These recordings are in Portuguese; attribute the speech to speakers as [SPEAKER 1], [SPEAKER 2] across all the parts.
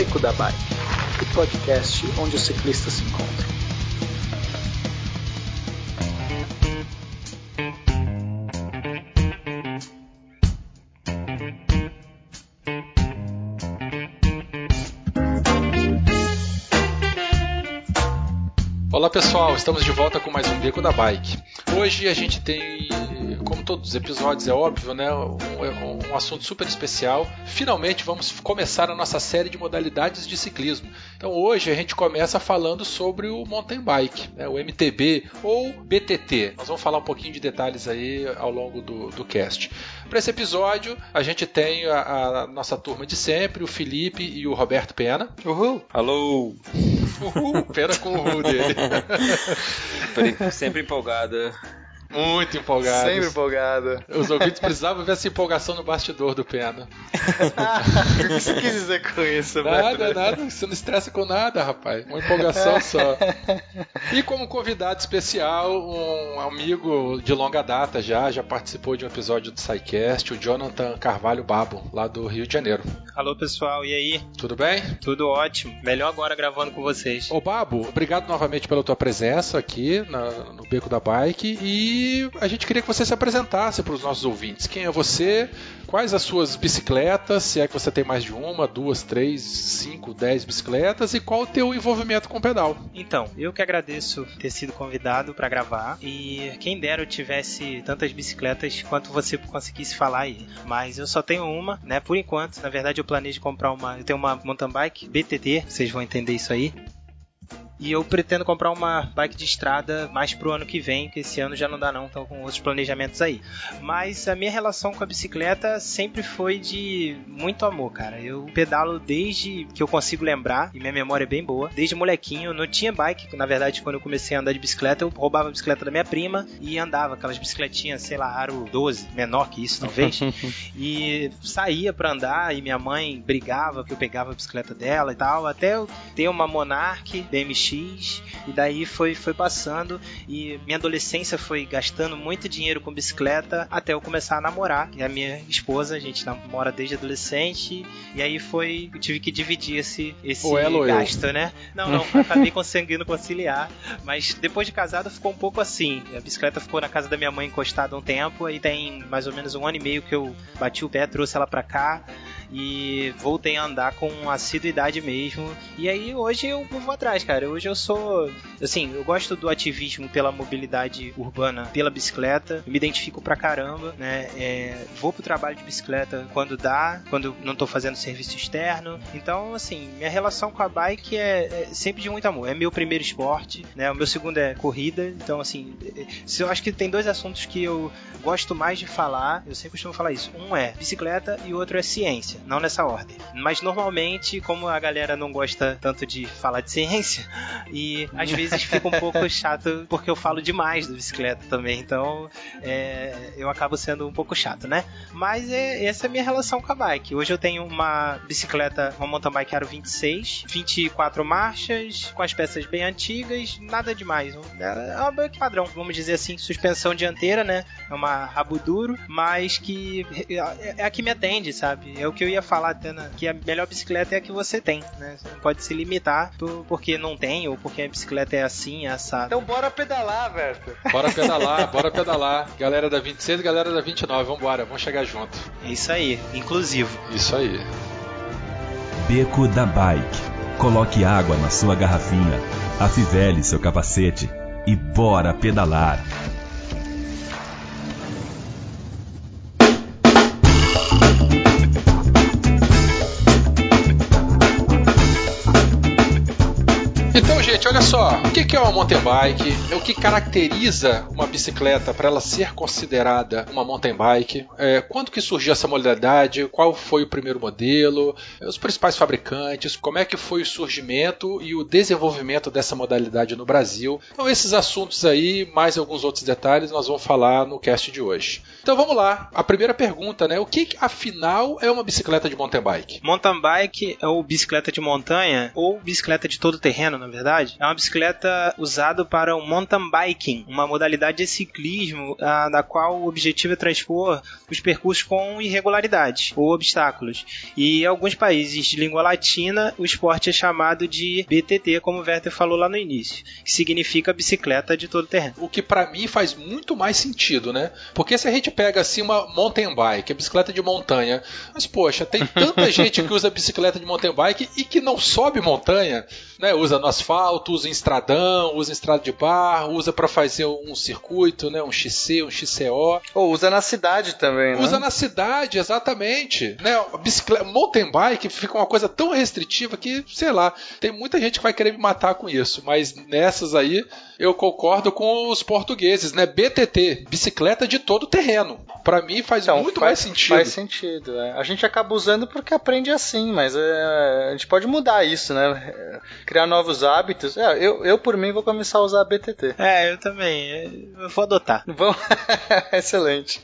[SPEAKER 1] Beco da Bike, o podcast onde os ciclistas se encontram.
[SPEAKER 2] Olá pessoal, estamos de volta com mais um Beco da Bike. Hoje a gente tem, todos os episódios, é óbvio, né, um, um, assunto super especial. Finalmente vamos começar a nossa série de modalidades de ciclismo. Então hoje a gente começa falando sobre o mountain bike, né, o MTB ou BTT. Nós vamos falar um pouquinho de detalhes aí ao longo do, do cast. Para esse episódio a gente tem a, a, nossa turma de sempre, o Felipe e o Roberto Pena.
[SPEAKER 3] Uhul!
[SPEAKER 4] Alô!
[SPEAKER 2] Uhul! Pena com o uhul dele.
[SPEAKER 4] Sempre empolgada.
[SPEAKER 2] Muito empolgado.
[SPEAKER 3] Sempre empolgado.
[SPEAKER 2] Os ouvintes precisavam ver essa empolgação no bastidor do Pena.
[SPEAKER 3] o que você quis dizer com isso,
[SPEAKER 2] Nada, nada. Você não estressa com nada, rapaz. Uma empolgação só. E como convidado especial, um amigo de longa data já, já participou de um episódio do SciCast, o Jonathan Carvalho Babo, lá do Rio de Janeiro.
[SPEAKER 5] Alô, pessoal, e aí?
[SPEAKER 2] Tudo bem?
[SPEAKER 5] Tudo ótimo. Melhor agora gravando com vocês.
[SPEAKER 2] Ô, Babo, obrigado novamente pela tua presença aqui na, no Beco da Bike e a gente queria que você se apresentasse para os nossos ouvintes. Quem é você? Quais as suas bicicletas? Se é que você tem mais de uma, duas, três, cinco, dez bicicletas e qual o teu envolvimento com o pedal?
[SPEAKER 5] Então, eu que agradeço ter sido convidado para gravar e quem dera eu tivesse tantas bicicletas quanto você conseguisse falar aí. Mas eu só tenho uma, né? Por enquanto, na verdade eu planejo comprar uma, eu tenho uma mountain bike BTT, vocês vão entender isso aí. E eu pretendo comprar uma bike de estrada mais pro ano que vem, que esse ano já não dá não, estão com outros planejamentos aí. Mas a minha relação com a bicicleta sempre foi de muito amor, cara. Eu pedalo desde que eu consigo lembrar, e minha memória é bem boa. Desde molequinho, não tinha bike, na verdade, quando eu comecei a andar de bicicleta, eu roubava a bicicleta da minha prima e andava, aquelas bicicletinhas, sei lá, aro 12, menor que isso, talvez. e saía para andar e minha mãe brigava que eu pegava a bicicleta dela e tal, até eu ter uma Monarch BMX X, e daí foi, foi passando, e minha adolescência foi gastando muito dinheiro com bicicleta até eu começar a namorar. E a minha esposa, a gente namora desde adolescente, e aí foi, eu tive que dividir esse, esse gasto, eu. né? Não, não, acabei conseguindo conciliar, mas depois de casado ficou um pouco assim. A bicicleta ficou na casa da minha mãe encostada um tempo, aí tem mais ou menos um ano e meio que eu bati o pé, trouxe ela pra cá e voltei a andar com assiduidade mesmo. E aí hoje eu vou atrás, cara. Hoje eu sou, assim, eu gosto do ativismo pela mobilidade urbana, pela bicicleta. Me identifico pra caramba, né? É, vou pro trabalho de bicicleta quando dá, quando não tô fazendo serviço externo. Então, assim, minha relação com a bike é, é sempre de muito amor. É meu primeiro esporte, né? O meu segundo é corrida. Então, assim, eu acho que tem dois assuntos que eu gosto mais de falar. Eu sempre costumo falar isso. Um é bicicleta e o outro é ciência não nessa ordem. Mas normalmente, como a galera não gosta tanto de falar de ciência, e às vezes fica um pouco chato porque eu falo demais da bicicleta também, então é, eu acabo sendo um pouco chato, né? Mas é, essa é a minha relação com a bike. Hoje eu tenho uma bicicleta, uma mountain bike Aro 26, 24 marchas, com as peças bem antigas, nada demais. É uma bike padrão, vamos dizer assim, suspensão dianteira, né? É uma rabo duro, mas que é, é a que me atende, sabe? É o que eu ia falar, Tana, que a melhor bicicleta é a que você tem, né? Você não pode se limitar porque não tem ou porque a bicicleta é assim, assada.
[SPEAKER 3] Então bora pedalar, velho.
[SPEAKER 2] Bora pedalar, bora pedalar. Galera da 26 galera da 29, vambora, vamos chegar junto.
[SPEAKER 5] É isso aí, inclusivo.
[SPEAKER 2] Isso aí.
[SPEAKER 6] Beco da Bike. Coloque água na sua garrafinha, afivele seu capacete e bora pedalar.
[SPEAKER 2] Olha só. O que é uma mountain bike? É o que caracteriza uma bicicleta para ela ser considerada uma mountain bike? É, quando que surgiu essa modalidade? Qual foi o primeiro modelo? Os principais fabricantes? Como é que foi o surgimento e o desenvolvimento dessa modalidade no Brasil? Então esses assuntos aí, mais alguns outros detalhes, nós vamos falar no cast de hoje. Então vamos lá. A primeira pergunta, né? O que afinal é uma bicicleta de mountain bike?
[SPEAKER 5] Mountain bike é ou bicicleta de montanha ou bicicleta de todo terreno, na verdade é uma bicicleta usada para o mountain biking, uma modalidade de ciclismo ah, da qual o objetivo é transpor os percursos com irregularidades ou obstáculos. E em alguns países de língua latina, o esporte é chamado de BTT, como o Werther falou lá no início, que significa bicicleta de todo terreno.
[SPEAKER 2] O que para mim faz muito mais sentido, né? Porque se a gente pega assim uma mountain bike, a bicicleta de montanha, mas poxa, tem tanta gente que usa bicicleta de mountain bike e que não sobe montanha, né? Usa no asfalto, usa em estradão, usa em estrada de barro, usa para fazer um circuito, né? Um XC, um XCO.
[SPEAKER 3] Ou usa na cidade também, né?
[SPEAKER 2] Usa na cidade, exatamente. Né? Bicicleta, mountain bike fica uma coisa tão restritiva que, sei lá, tem muita gente que vai querer me matar com isso, mas nessas aí eu concordo com os portugueses, né? BTT, bicicleta de todo terreno. Para mim faz
[SPEAKER 3] Então,
[SPEAKER 2] muito
[SPEAKER 3] faz-
[SPEAKER 2] mais sentido.
[SPEAKER 3] Faz sentido, é. A gente acaba usando porque aprende assim, mas é, a gente pode mudar isso, né? Criar novos hábitos. É, eu, eu, por mim, vou começar a usar a BTT.
[SPEAKER 5] É, eu também. Eu vou adotar.
[SPEAKER 3] Vamos... Excelente.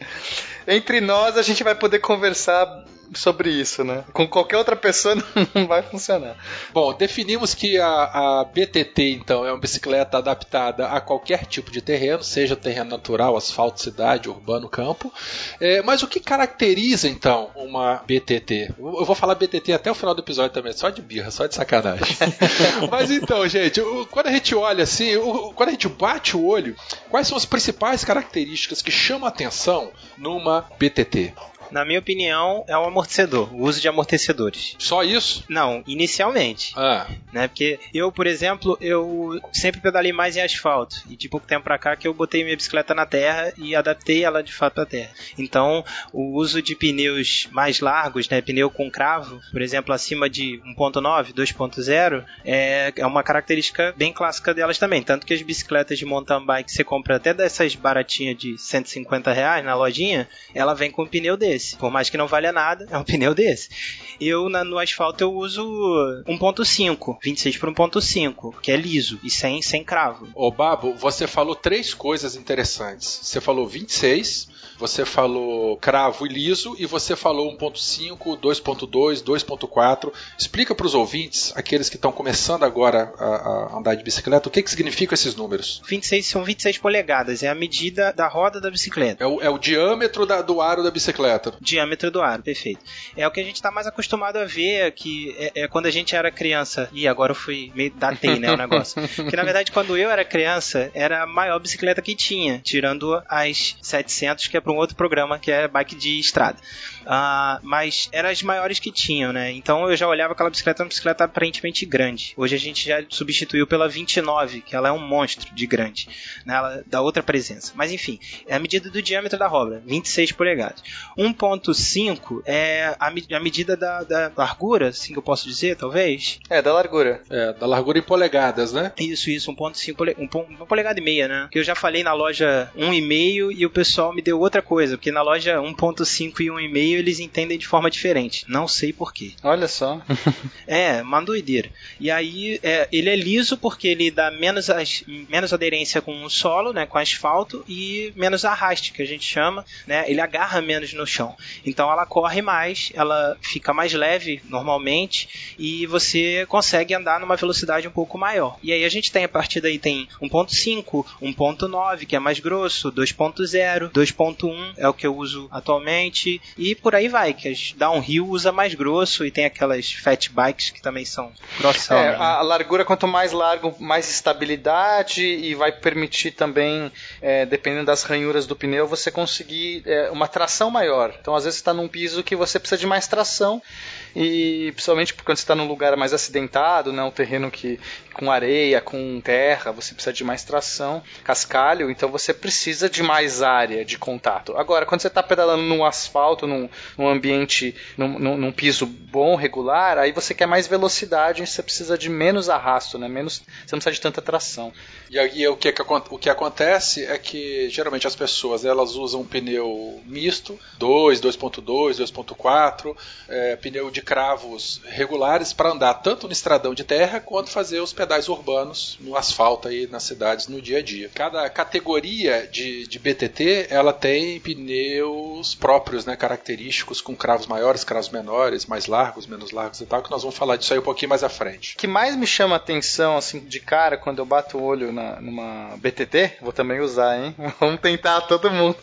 [SPEAKER 3] Entre nós, a gente vai poder conversar sobre isso, né? Com qualquer outra pessoa não vai funcionar.
[SPEAKER 2] Bom, definimos que a, a BTT, então, é uma bicicleta adaptada a qualquer tipo de terreno, seja terreno natural, asfalto, cidade, urbano, campo. É, mas o que caracteriza, então, uma BTT? Eu vou falar BTT até o final do episódio também, só de birra, só de sacanagem. mas então, gente, quando a gente olha assim, quando a gente bate o olho, quais são as principais características que chamam a atenção numa BTT?
[SPEAKER 5] Na minha opinião, é um amortecedor, o uso de amortecedores.
[SPEAKER 2] Só isso?
[SPEAKER 5] Não, inicialmente.
[SPEAKER 2] Ah,
[SPEAKER 5] né? Porque eu, por exemplo, eu sempre pedalei mais em asfalto. E de pouco tempo pra cá que eu botei minha bicicleta na terra e adaptei ela de fato à terra. Então, o uso de pneus mais largos, né? Pneu com cravo, por exemplo, acima de 1.9, 2.0, é, é uma característica bem clássica delas também. Tanto que as bicicletas de mountain bike você compra até dessas baratinhas de 150 reais na lojinha, ela vem com um pneu desse. Por mais que não valha nada, é um pneu desse. Eu, na- no asfalto, eu uso 1.5, 26 por 1.5, que é liso e sem, sem cravo.
[SPEAKER 2] Ô Babo, você falou três coisas interessantes. Você falou 26, você falou cravo e liso e você falou 1.5, 2.2, 2.4. Explica para os ouvintes, aqueles que estão começando agora a, a andar de bicicleta, o que, que significam esses números?
[SPEAKER 5] 26 são 26 polegadas, é a medida da roda da bicicleta.
[SPEAKER 2] É o, é o diâmetro da- do aro da bicicleta.
[SPEAKER 5] Diâmetro do aro, perfeito. É o que a gente está mais acostumado a ver, que é, é quando a gente era criança. E agora eu fui meio datei, né, o negócio. que na verdade, quando eu era criança, era a maior bicicleta que tinha, tirando as 700, que é para um outro programa, que é bike de estrada. Ah, mas eram as maiores que tinham, né? Então eu já olhava aquela bicicleta, uma bicicleta aparentemente grande. Hoje a gente já substituiu pela 29, que ela é um monstro de grande, né? Ela dá outra presença. Mas enfim, é a medida do diâmetro da roda, 26 polegadas. 1.5 é a, me- a medida da, da largura, assim que eu posso dizer, talvez.
[SPEAKER 3] É, da largura.
[SPEAKER 2] É, da largura em polegadas, né?
[SPEAKER 5] Isso, isso, 1.5 pole, um, polegada e meia, né? Que eu já falei na loja 1,5 e o pessoal me deu outra coisa, porque na loja 1.5 e 1,5 eles entendem de forma diferente. Não sei porquê.
[SPEAKER 3] Olha só.
[SPEAKER 5] É, uma doideira. E aí, é, ele é liso porque ele dá menos, as- menos aderência com o solo, né, com asfalto, e menos arraste, que a gente chama, né, ele agarra menos no chão. Então ela corre mais, ela fica mais leve normalmente, e você consegue andar numa velocidade um pouco maior. E aí a gente tem, a partir daí, tem 1.5, 1.9, que é mais grosso, 2.0, 2.1 é o que eu uso atualmente, e por aí vai, que as downhill usa mais grosso, e tem aquelas fat bikes que também são grossão.
[SPEAKER 3] É,
[SPEAKER 5] né?
[SPEAKER 3] a largura, quanto mais largo, mais estabilidade e vai permitir também, é, dependendo das ranhuras do pneu, você conseguir é, uma tração maior. Então, às vezes, está num piso que você precisa de mais tração e principalmente quando você está num lugar mais acidentado, né, um terreno que com areia, com terra, você precisa de mais tração, cascalho, então você precisa de mais área de contato. Agora, quando você está pedalando num asfalto, num, num ambiente, num, num- num piso bom, regular, aí você quer mais velocidade você precisa de menos arrasto, né? Menos, você não precisa de tanta tração.
[SPEAKER 2] E aí o que, o que acontece é que geralmente as pessoas elas usam um pneu misto, 2, 2.2, 2.4, é, pneu de cravos regulares para andar tanto no estradão de terra quanto fazer os pedais urbanos no asfalto aí nas cidades no dia a dia. Cada categoria de, de BTT ela tem pneus próprios, né, característicos com cravos maiores, cravos menores, mais largos, menos largos e tal, que nós vamos falar disso aí um pouquinho mais à frente.
[SPEAKER 3] O que mais me chama atenção assim de cara quando eu bato o olho na, numa BTT, vou também usar, hein? Vamos tentar todo mundo.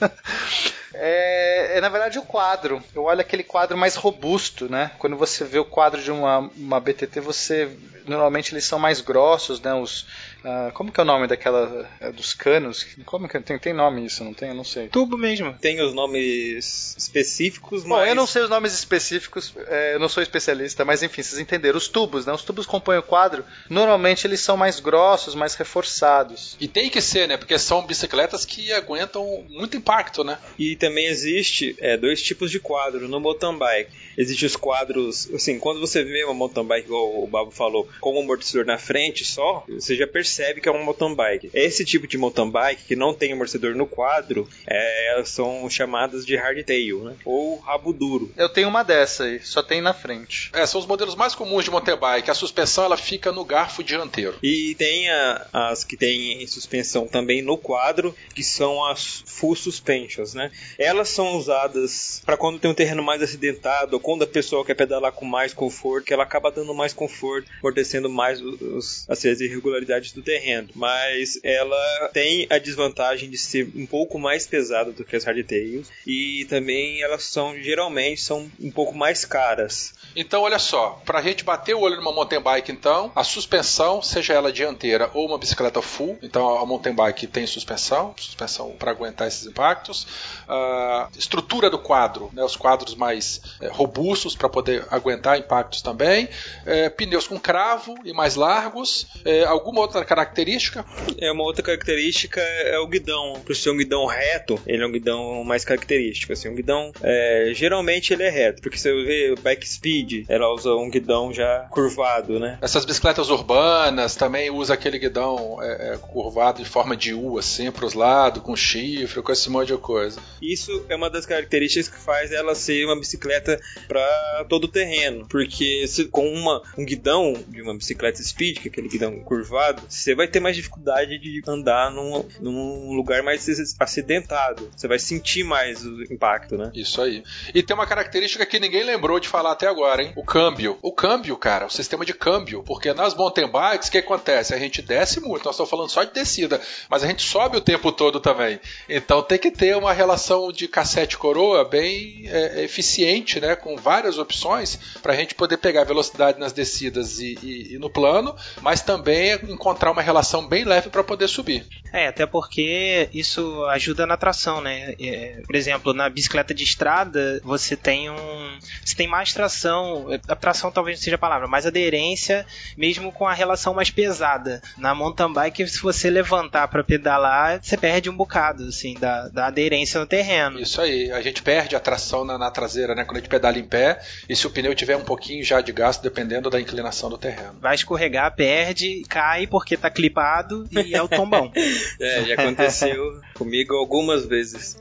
[SPEAKER 3] É, é, na verdade o quadro. Eu olho aquele quadro mais robusto, né? Quando você vê o quadro de uma, uma BTT, você normalmente eles são mais grossos, né? Os, uh, como que é o nome daquela uh, dos canos? Como que tem, tem nome isso? Não tem? Eu não sei.
[SPEAKER 5] Tubo mesmo.
[SPEAKER 4] Tem os nomes específicos,
[SPEAKER 3] Bom,
[SPEAKER 4] mas
[SPEAKER 3] eu não sei os nomes específicos, é, eu não sou especialista, mas enfim, vocês entenderam. Os tubos, né? Os tubos que compõem o quadro, normalmente eles são mais grossos, mais reforçados.
[SPEAKER 2] E tem que ser, né? Porque são bicicletas que aguentam muito impacto, né?
[SPEAKER 4] E também existe é, dois tipos de quadro no mountain bike. Existem os quadros, assim, quando você vê uma mountain bike, igual o Babo falou, com um amortecedor na frente só, você já percebe que é uma mountain bike. Esse tipo de mountain bike que não tem amortecedor no quadro, é, elas são chamadas de hardtail, né? Ou rabo duro.
[SPEAKER 3] Eu tenho uma dessa aí, só tem na frente.
[SPEAKER 2] É, são os modelos mais comuns de mountain bike. A suspensão ela fica no garfo dianteiro.
[SPEAKER 4] E tem a- as que têm suspensão também no quadro, que são as full suspensions, né? Elas são usadas para quando tem um terreno mais acidentado, ou quando a pessoa quer pedalar com mais conforto, que ela acaba dando mais conforto, amortecendo mais os, as irregularidades do terreno. Mas ela tem a desvantagem de ser um pouco mais pesada do que as hardtails, e também elas são, geralmente, são um pouco mais caras.
[SPEAKER 2] Então, olha só, pra gente bater o olho numa mountain bike, então, a suspensão, seja ela dianteira ou uma bicicleta full, então a mountain bike tem suspensão, suspensão para aguentar esses impactos, a estrutura do quadro, né, os quadros mais eh, robustos para poder aguentar impactos também, eh, pneus com cravo e mais largos, eh, alguma outra característica?
[SPEAKER 4] É uma outra característica é o guidão. Por ser um guidão reto, ele é um guidão mais característico. Assim, um guidão é, geralmente ele é reto, porque você vê o bike speed, ela usa um guidão já curvado, né?
[SPEAKER 2] Essas bicicletas urbanas também usa aquele guidão eh, eh, curvado em forma de U, assim, para os lados, com chifre, com esse monte de coisa.
[SPEAKER 4] Isso é uma das características que faz ela ser uma bicicleta para todo o terreno, porque se, com uma, um guidão de uma bicicleta speed, que é aquele guidão curvado, você vai ter mais dificuldade de andar num, num lugar mais acidentado. Você vai sentir mais o impacto, né?
[SPEAKER 2] Isso aí. E tem uma característica que ninguém lembrou de falar até agora, hein? O câmbio. O câmbio, cara, o sistema de câmbio. Porque nas mountain bikes, o que acontece? A gente desce muito, nós estamos falando só de descida, mas a gente sobe o tempo todo também. Então tem que ter uma relação de cassete coroa bem é, eficiente, né? Com várias opções para a gente poder pegar velocidade nas descidas e, e- e no plano, mas também encontrar uma relação bem leve para poder subir.
[SPEAKER 5] É, até porque isso ajuda na tração, né? É, por exemplo, na bicicleta de estrada, você tem um. Você tem mais tração. A tração talvez não seja a palavra, mais aderência, mesmo com a relação mais pesada. Na mountain bike, se você levantar para pedalar, você perde um bocado, assim, da, da aderência no terreno.
[SPEAKER 2] Isso aí, a gente perde a tração na, na traseira, né? Quando a gente pedala em pé, e se o pneu tiver um pouquinho já de gasto, dependendo da inclinação do terreno.
[SPEAKER 5] Vai escorregar, perde, cai porque tá clipado e é o tombão.
[SPEAKER 4] É, já aconteceu comigo algumas vezes.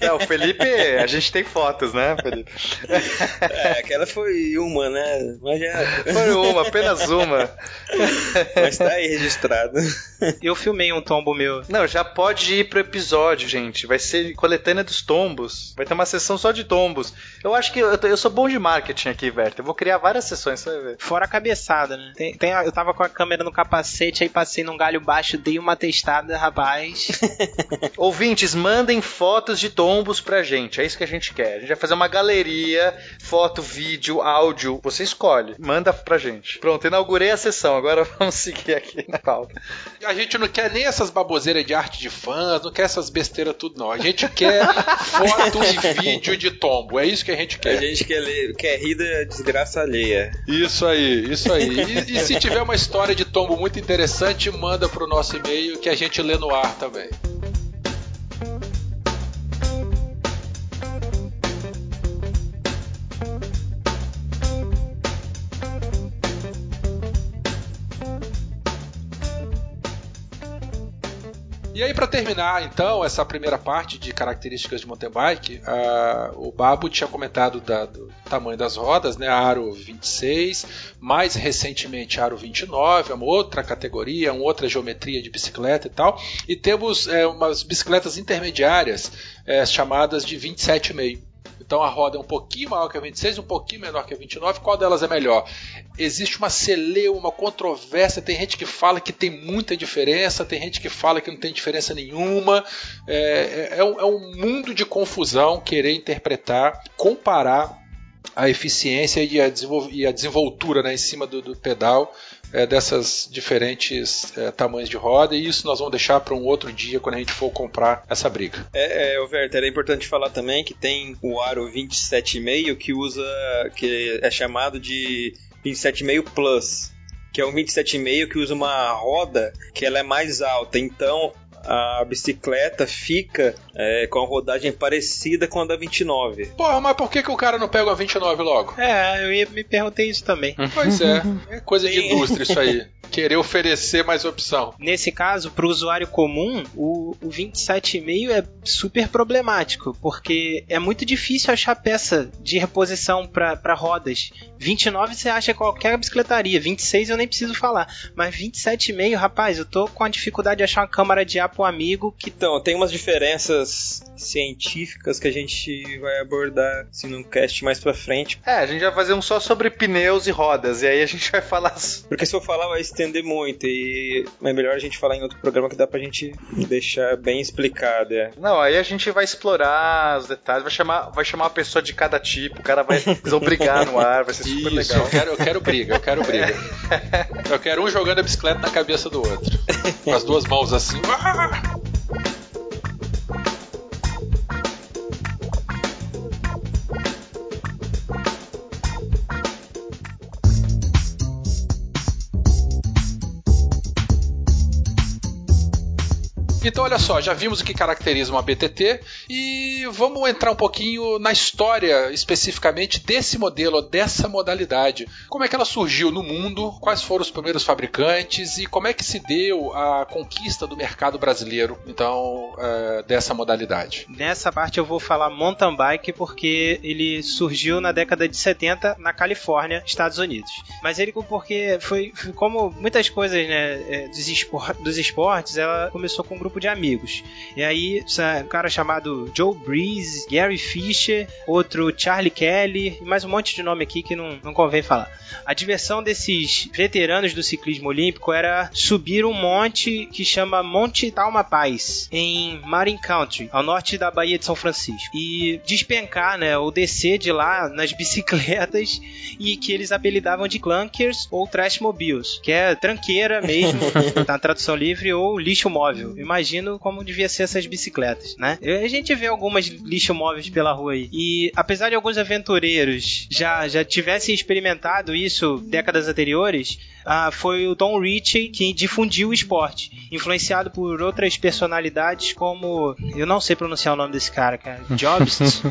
[SPEAKER 3] Não, o Felipe, a gente tem fotos, né, Felipe?
[SPEAKER 4] É, aquela foi uma, né? Mas já.
[SPEAKER 3] Foi uma, apenas uma.
[SPEAKER 4] Mas tá aí registrado.
[SPEAKER 5] Eu filmei um tombo meu.
[SPEAKER 3] Não, já pode ir pro episódio, gente. Vai ser coletânea dos tombos. Vai ter uma sessão só de tombos. Eu acho que eu, eu sou bom de marketing aqui, Berto. Eu vou criar várias sessões, você vai ver.
[SPEAKER 5] Fora a cabeçada, né? Tem, tem a- eu tava com a câmera no capacete, aí passei num galho baixo, dei uma testada, rapaz.
[SPEAKER 3] Ouvintes, mandem fotos de tombos pra gente. É isso que a gente quer. A gente vai fazer uma galeria, foto, vídeo, áudio. Você escolhe. Manda pra gente. Pronto, inaugurei a sessão. Agora vamos seguir aqui na pauta.
[SPEAKER 2] A gente não quer nem essas baboseiras de arte de fãs, não quer essas besteiras tudo, não. A gente quer foto e vídeo de tombo. É isso que a gente
[SPEAKER 4] A
[SPEAKER 2] quer.
[SPEAKER 4] gente quer, ler, quer rir da desgraça alheia.
[SPEAKER 2] Isso aí, isso aí. E, e se tiver uma história de tombo muito interessante, manda pro nosso e-mail que a gente lê no ar também. E aí, para terminar, então, essa primeira parte de características de mountain bike, uh, o Babo tinha comentado da, do tamanho das rodas, né? Aro 26, mais recentemente Aro 29, é uma outra categoria, uma outra geometria de bicicleta e tal. E temos é, umas bicicletas intermediárias é, chamadas de 27,5. Então a roda é um pouquinho maior que a 26, um pouquinho menor que a 29. Qual delas é melhor? Existe uma celeuma, uma controvérsia. Tem gente que fala que tem muita diferença, tem gente que fala que não tem diferença nenhuma. É, é, é um, é um mundo de confusão querer interpretar, comparar a eficiência e a, e a desenvoltura né, em cima do, do pedal é, dessas diferentes é, tamanhos de roda, e isso nós vamos deixar para um outro dia quando a gente for comprar essa briga.
[SPEAKER 4] É, é é importante falar também que tem o aro 27,5 que usa, que é chamado de 27,5 Plus que é um 27,5 que usa uma roda que ela é mais alta. Então a bicicleta fica é, com a rodagem parecida com a da 29.
[SPEAKER 2] Porra, mas por que, que o cara não pega a 29 logo?
[SPEAKER 5] É, eu ia, me perguntei isso também.
[SPEAKER 2] Pois é, é coisa de indústria isso aí. Querer oferecer mais opção.
[SPEAKER 5] Nesse caso, para o usuário comum, o, o 27,5 é super problemático, porque é muito difícil achar peça de reposição para rodas. 29 você acha qualquer bicicletaria, 26 eu nem preciso falar, mas 27,5, rapaz, eu tô com a dificuldade de achar uma câmara de ar pro amigo que.
[SPEAKER 4] Então, tem umas diferenças científicas que a gente vai abordar assim, num cast mais pra frente.
[SPEAKER 3] É, a gente vai fazer um só sobre pneus e rodas, e aí a gente vai falar.
[SPEAKER 4] Porque se eu falar vai estender muito, e é melhor a gente falar em outro programa que dá pra gente deixar bem explicado. É.
[SPEAKER 3] Não, aí a gente vai explorar os detalhes, vai chamar, vai chamar uma pessoa de cada tipo, o cara vai brigar no ar, vai ser super
[SPEAKER 2] Isso,
[SPEAKER 3] legal.
[SPEAKER 2] Eu quero, eu quero briga, eu quero briga. Eu quero um jogando a bicicleta na cabeça do outro. Com as duas mãos assim. Então, olha só, já vimos o que caracteriza uma BTT e vamos entrar um pouquinho na história especificamente desse modelo, dessa modalidade. Como é que ela surgiu no mundo, quais foram os primeiros fabricantes e como é que se deu a conquista do mercado brasileiro, então, é, dessa modalidade.
[SPEAKER 5] Nessa parte eu vou falar mountain bike porque ele surgiu na década de 70 na Califórnia, Estados Unidos. Mas ele, porque foi, foi como muitas coisas né, é, dos, espor dos esportes, ela começou com um grupo grupo de amigos. E aí, um cara chamado Joe Breeze, Gary Fisher, outro Charlie Kelly, e mais um monte de nome aqui que não, não convém falar. A diversão desses veteranos do ciclismo olímpico era subir um monte que chama Monte Talma Paz, em Marin Country, ao norte da Baía de São Francisco. E despencar, né, ou descer de lá nas bicicletas e que eles apelidavam de clunkers ou trash mobiles, que é tranqueira mesmo, na tradução livre, ou lixo móvel. Imagina imagino como devia ser essas bicicletas, né? A gente vê algumas lixo móveis pela rua aí. E apesar de alguns aventureiros já, já tivessem experimentado isso décadas anteriores, ah, foi o Tom Ritchie que difundiu o esporte, influenciado por outras personalidades como. Eu não sei pronunciar o nome desse cara, cara. Jobs.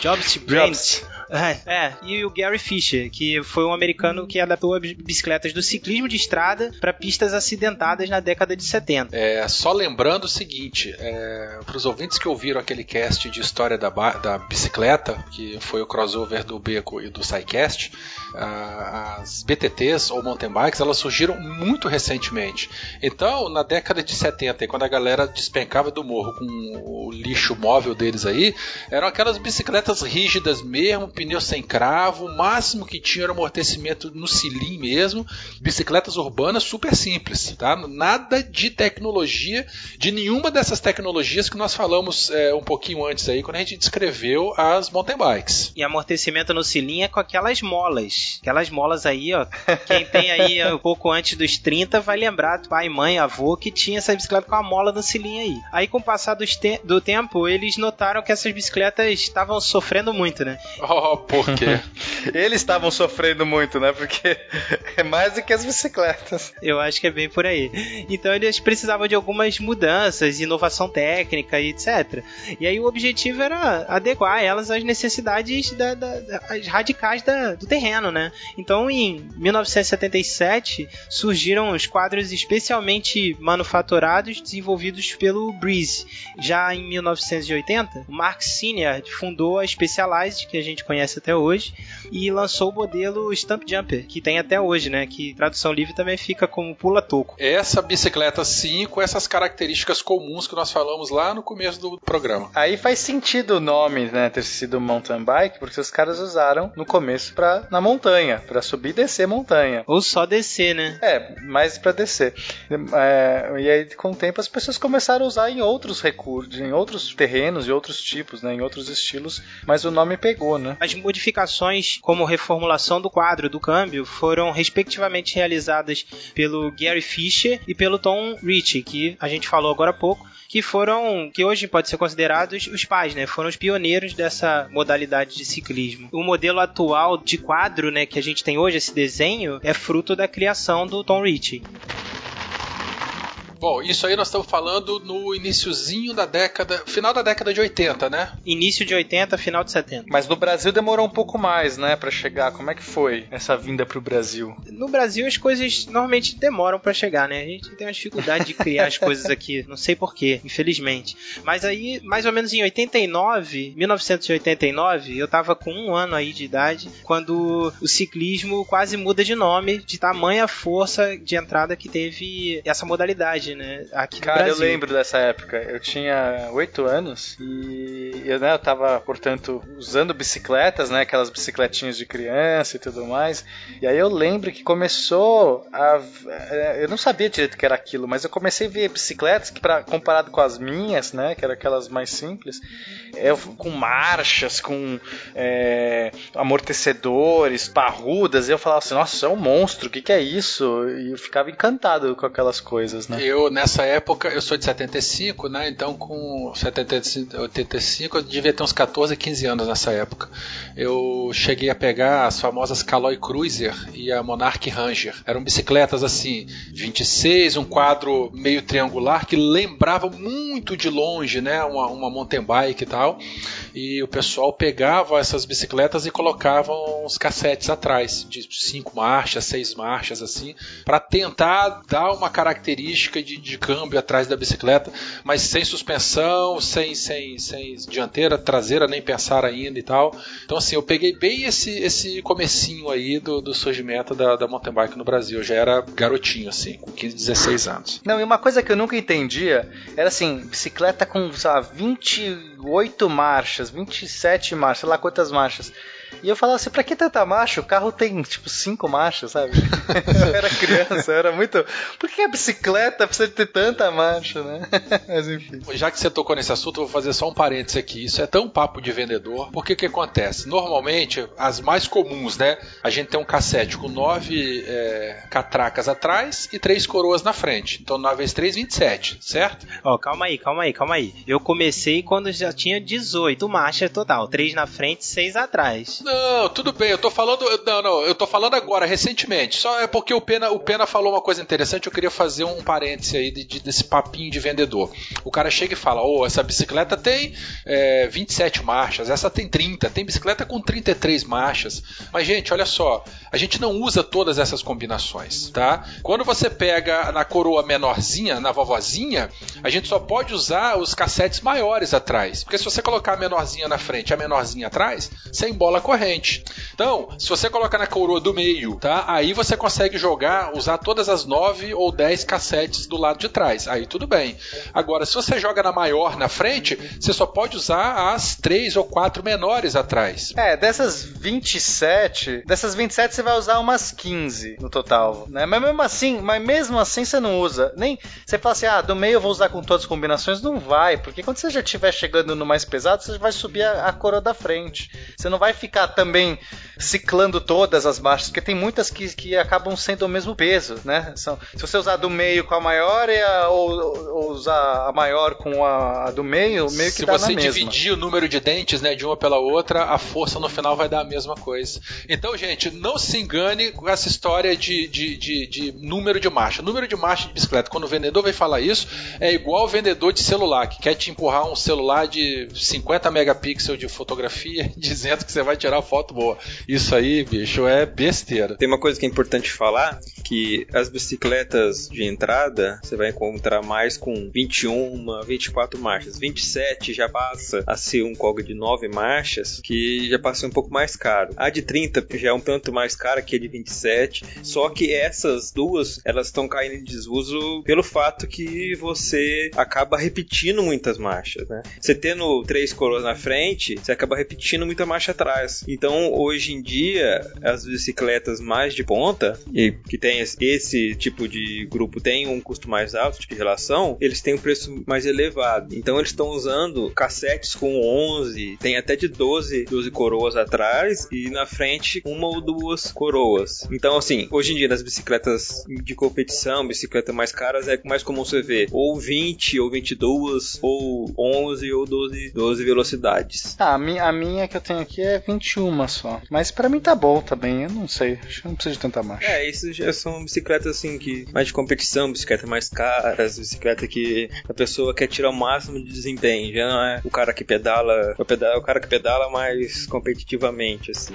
[SPEAKER 5] Jobs Brandt. É, é, e o Gary Fisher, que foi um americano que adaptou bicicletas do ciclismo de estrada para pistas acidentadas na década de 70.
[SPEAKER 2] É, só lembrando o seguinte, é, para os ouvintes que ouviram aquele cast de história da, da bicicleta, que foi o crossover do Beco e do SciCast, as BTTs ou mountain bikes, elas surgiram muito recentemente. Então, na década de 70, quando a galera despencava do morro com o lixo móvel deles aí, eram aquelas bicicletas rígidas mesmo, pneu sem cravo, o máximo que tinha era amortecimento no cilim mesmo, bicicletas urbanas super simples, tá? Nada de tecnologia, de nenhuma dessas tecnologias que nós falamos é, um pouquinho antes aí, quando a gente descreveu as mountain bikes.
[SPEAKER 5] E amortecimento no cilim é com aquelas molas, aquelas molas aí, ó, quem tem aí um pouco antes dos 30 vai lembrar, pai, mãe, avô, que tinha essa bicicleta com a mola no cilim aí. Aí com o passar do, te do tempo, eles notaram que essas bicicletas estavam sofrendo muito, né?
[SPEAKER 2] Oh, por quê?
[SPEAKER 3] Eles estavam sofrendo muito, né? Porque é mais do que as bicicletas.
[SPEAKER 5] Eu acho que é bem por aí. Então eles precisavam de algumas mudanças, inovação técnica e etc. E aí o objetivo era adequar elas às necessidades da, da, radicais da, do terreno, né? Então em 1977 internet surgiram os quadros especialmente manufaturados desenvolvidos pelo Breeze. Já em 1980, o Mark Senior fundou a Specialized, que a gente conhece até hoje, e lançou o modelo Stump Jumper, que tem até hoje, né? Que tradução livre também fica como pula-toco.
[SPEAKER 2] Essa bicicleta sim, com essas características comuns que nós falamos lá no começo do programa.
[SPEAKER 3] Aí faz sentido o nome, né, ter sido mountain bike, porque os caras usaram no começo para na montanha, para subir e descer montanha.
[SPEAKER 5] Ou só descer, né?
[SPEAKER 3] É, mais para descer. É, e aí com o tempo as pessoas começaram a usar em outros recursos, em outros terrenos e outros tipos, né, em outros estilos, mas o nome pegou, né?
[SPEAKER 5] As modificações, como reformulação do quadro do câmbio, foram respectivamente realizadas pelo Gary Fisher e pelo Tom Ritchie, que a gente falou agora há pouco, que foram, que hoje pode ser considerados os pais, né? Foram os pioneiros dessa modalidade de ciclismo. O modelo atual de quadro, né, que a gente tem hoje, esse desenho, é fruto da criação do Tom Ritchie.
[SPEAKER 2] Bom, isso aí nós estamos falando no iníciozinho da década, final da década de 80, né?
[SPEAKER 5] Início de 80, final de 70.
[SPEAKER 3] Mas no Brasil demorou um pouco mais, né, para chegar. Como é que foi essa vinda pro Brasil?
[SPEAKER 5] No Brasil as coisas normalmente demoram para chegar, né? A gente tem uma dificuldade de criar as coisas aqui, não sei porquê, infelizmente. Mas aí, mais ou menos em 89, 1989, eu tava com um ano aí de idade, quando o ciclismo quase muda de nome, de tamanha força de entrada que teve essa modalidade né? Aqui
[SPEAKER 3] Cara,
[SPEAKER 5] no
[SPEAKER 3] eu lembro dessa época. Eu tinha oito anos e eu, né, eu tava, portanto, usando bicicletas, né? Aquelas bicicletinhas de criança e tudo mais. E aí eu lembro que começou a. É, eu não sabia direito o que era aquilo, mas eu comecei a ver bicicletas que, pra, comparado com as minhas, né? Que eram aquelas mais simples, eu, com marchas, com é, amortecedores, parrudas. E eu falava assim, nossa, é um monstro, o que, que é isso? E eu ficava encantado com aquelas coisas, né?
[SPEAKER 2] Eu, nessa época, eu sou de 75, né? Então, com 75, 85, eu devia ter uns 14, 15 anos nessa época. Eu cheguei a pegar as famosas Caloi Cruiser e a Monarch Ranger. Eram bicicletas assim, 26, um quadro meio triangular que lembrava muito de longe, né? Uma, uma mountain bike e tal. E o pessoal pegava essas bicicletas e colocava uns cassetes atrás, de cinco marchas, seis marchas, assim, para tentar dar uma característica de, de, câmbio atrás da bicicleta, mas sem suspensão, sem, sem, sem dianteira, traseira, nem pensar ainda e tal. Então, assim, eu peguei bem esse, esse comecinho aí do, do surgimento da, da mountain bike no Brasil. Eu já era garotinho, assim, com 15, 16 anos.
[SPEAKER 3] Não, e uma coisa que eu nunca entendia era assim, bicicleta com, sei lá, 28 marchas, 27 marchas, sei lá quantas marchas. E eu falava assim, pra que tanta marcha? O carro tem, tipo, cinco marchas, sabe? eu era criança, eu era muito... Por que a bicicleta precisa ter tanta marcha, né? Mas enfim.
[SPEAKER 2] Já que você tocou nesse assunto, eu vou fazer só um parênteses aqui. Isso é tão papo de vendedor, porque o que acontece? Normalmente, as mais comuns, né? A gente tem um cassete com nove é, catracas atrás e três coroas na frente. Então, 9 vezes 3, 27, certo?
[SPEAKER 5] Ó, oh, calma aí, calma aí, calma aí. Eu comecei quando já tinha 18 marchas total. Três na frente, seis atrás.
[SPEAKER 2] Não, tudo bem, eu tô falando. Não, não, eu tô falando agora, recentemente. Só é porque o Pena, o Pena falou uma coisa interessante, eu queria fazer um parêntese aí de, de, desse papinho de vendedor. O cara chega e fala: Ô, oh, essa bicicleta tem é, 27 marchas, essa tem 30, tem bicicleta com 33 marchas. Mas, gente, olha só, a gente não usa todas essas combinações, tá? Quando você pega na coroa menorzinha, na vovozinha, a gente só pode usar os cassetes maiores atrás. Porque se você colocar a menorzinha na frente e a menorzinha atrás, você embola corrente. Então, se você colocar na coroa do meio, tá? Aí você consegue jogar, usar todas as 9 ou 10 cassetes do lado de trás. Aí tudo bem. Agora, se você joga na maior na frente, você só pode usar as 3 ou 4 menores atrás.
[SPEAKER 3] É, dessas 27, dessas 27 você vai usar umas 15 no total, né? Mas mesmo assim, mas mesmo assim você não usa. Nem você fala assim: "Ah, do meio eu vou usar com todas as combinações", não vai, porque quando você já estiver chegando no mais pesado, você vai subir a, a coroa da frente. Você não vai ficar ficar também ciclando todas as marchas, porque tem muitas que, que acabam sendo o mesmo peso, né? São, se você usar do meio com a maior e a, ou, ou, usar a maior com a, a do meio, meio que
[SPEAKER 2] se
[SPEAKER 3] dá
[SPEAKER 2] você
[SPEAKER 3] na
[SPEAKER 2] dividir o número de dentes, né, de uma pela outra, a força no final vai dar a mesma coisa. Então, gente, não se engane com essa história de, de, de, de número de marcha. Número de marcha de bicicleta, quando o vendedor vem falar isso, é igual o vendedor de celular, que quer te empurrar um celular de 50 megapixels de fotografia, dizendo que você vai tirar foto boa. Isso aí, bicho, é besteira.
[SPEAKER 4] Tem uma coisa que é importante falar, que as bicicletas de entrada, você vai encontrar mais com 21, 24 marchas. 27 já passa a ser um cog de 9 marchas, que já passa um pouco mais caro. A de 30 já é um tanto mais cara que a de 27, só que essas duas, elas estão caindo em desuso pelo fato que você acaba repetindo muitas marchas, né? Você tendo três coroas na frente, você acaba repetindo muita marcha atrás. Então, hoje em dia, as bicicletas mais de ponta, e que tem esse tipo de grupo tem um custo mais alto de relação, eles têm um preço mais elevado. Então, eles estão usando cassetes com 11, tem até de 12, 12 coroas atrás e na frente uma ou duas coroas. Então, assim, hoje em dia nas bicicletas de competição, bicicletas mais caras, é mais comum você ver ou 20 ou 22 ou 11 ou 12, 12 velocidades.
[SPEAKER 3] Ah, a minha, a minha que eu tenho aqui é 21 só. Mas para mim tá bom também, eu não sei. Acho que não precisa de tanta marcha.
[SPEAKER 4] É, isso já são bicicletas assim que mais de competição, bicicleta mais caras, bicicleta que a pessoa quer tirar o máximo de desempenho. Já não é o cara que pedala, o, pedala, o cara que pedala mais competitivamente, assim.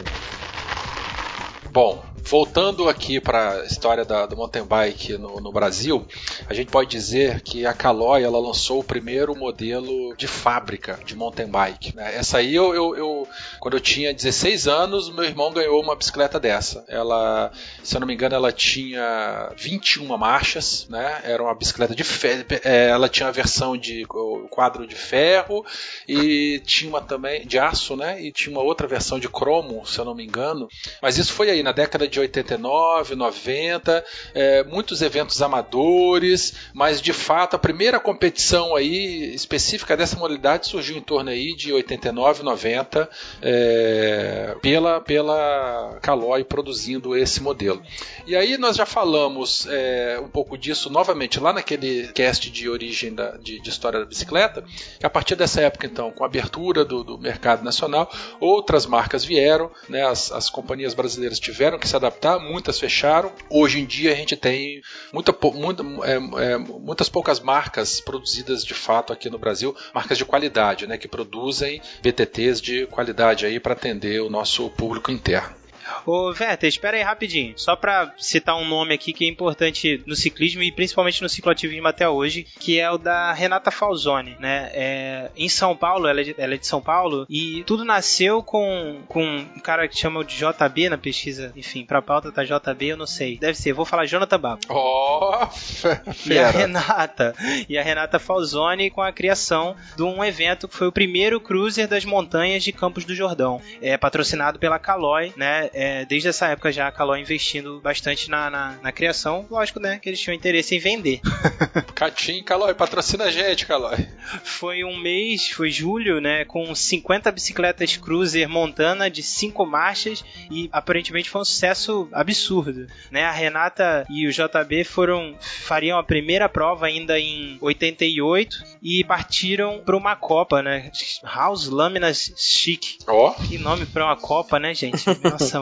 [SPEAKER 2] Bom, voltando aqui para a história da, do mountain bike no, no, Brasil, a gente pode dizer que a Caloi ela lançou o primeiro modelo de fábrica de mountain bike. Né? Essa aí eu, eu, eu, quando eu tinha 16 anos, meu irmão ganhou uma bicicleta dessa. Ela, se eu não me engano, ela tinha 21 marchas, né? Era uma bicicleta de ferro. É, ela tinha a versão de quadro de ferro e tinha uma também de aço, né? E tinha uma outra versão de cromo, se eu não me engano. Mas isso foi aí na década de 89, 90, é, muitos eventos amadores, mas de fato a primeira competição aí específica dessa modalidade surgiu em torno aí de 89, 90, é, pela, pela Caloi produzindo esse modelo. E aí nós já falamos é, um pouco disso novamente lá naquele cast de origem da, de, de, história da bicicleta, que a partir dessa época então, com a abertura do, do mercado nacional, outras marcas vieram, né, as, as companhias brasileiras tiveram que se adaptar, muitas fecharam. Hoje em dia a gente tem muita, muita, é, é, muitas poucas marcas produzidas de fato aqui no Brasil, marcas de qualidade, né, que produzem BTTs de qualidade aí para atender o nosso público interno.
[SPEAKER 5] Ô, Werther, espera aí rapidinho. Só pra citar um nome aqui que é importante no ciclismo e principalmente no cicloativismo até hoje, que é o da Renata Falzoni, né? É, em São Paulo, ela é, de, ela é, de, São Paulo, e tudo nasceu com, com um cara que chama de JB na pesquisa, enfim, pra pauta tá JB, eu não sei. Deve ser, vou falar Jonathan Babo.
[SPEAKER 2] Oh,
[SPEAKER 5] e a Renata, e a Renata Falzoni com a criação de um evento que foi o primeiro cruiser das montanhas de Campos do Jordão. É patrocinado pela Caloi, né? é, desde essa época já a Caloi investindo bastante na, na, na, criação. Lógico, né? Que eles tinham interesse em vender.
[SPEAKER 2] Catim, Caloi, patrocina a gente, Caloi.
[SPEAKER 5] Foi um mês, foi julho, né? Com 50 bicicletas Cruiser Montana de 5 marchas e aparentemente foi um sucesso absurdo, né? A Renata e o JB foram fariam a primeira prova ainda em 88 e partiram para uma Copa, né? House Lâminas Chic.
[SPEAKER 2] Ó. Oh.
[SPEAKER 5] Que nome para uma Copa, né, gente? Nossa,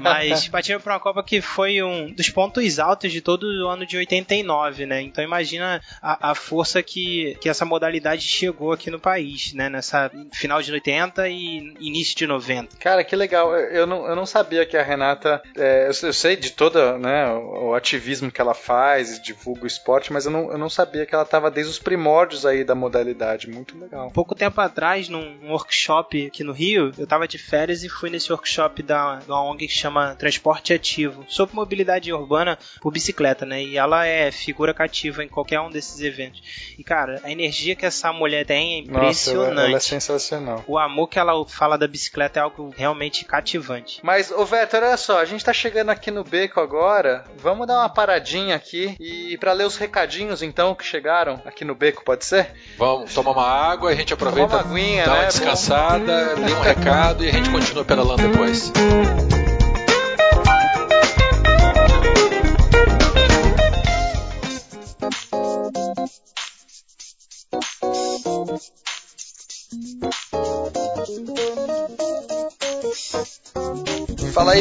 [SPEAKER 5] Mas partiram para uma Copa que foi um dos pontos altos de todo o ano de 89, né? Então imagina a, a força que, que essa modalidade chegou aqui no país, né? Nessa final de 80 e início de 90.
[SPEAKER 3] Cara, que legal. Eu não, eu não sabia que a Renata. É, eu, eu, sei de todo né, o, o, ativismo que ela faz, divulga o esporte, mas eu não, eu não sabia que ela estava desde os primórdios aí da modalidade. Muito legal.
[SPEAKER 5] Pouco tempo atrás, num workshop aqui no Rio, eu estava de férias e fui nesse workshop da, de uma ONG que chama Transporte Ativo, sobre mobilidade urbana por bicicleta, né? E ela é figura cativa em qualquer um desses eventos. E, cara, a energia que essa mulher tem é impressionante. Nossa,
[SPEAKER 3] ela é sensacional.
[SPEAKER 5] O amor que ela fala da bicicleta é algo realmente cativante.
[SPEAKER 3] Mas, ô Vetor, olha só, a gente tá chegando aqui no beco agora, vamos dar uma paradinha aqui e para ler os recadinhos, então, que chegaram aqui no beco, pode ser?
[SPEAKER 2] Vamos, tomar uma água, a gente aproveita, uma aguinha, dá né? uma descansada, lê um recado e a gente continua pedalando depois.
[SPEAKER 7] Fala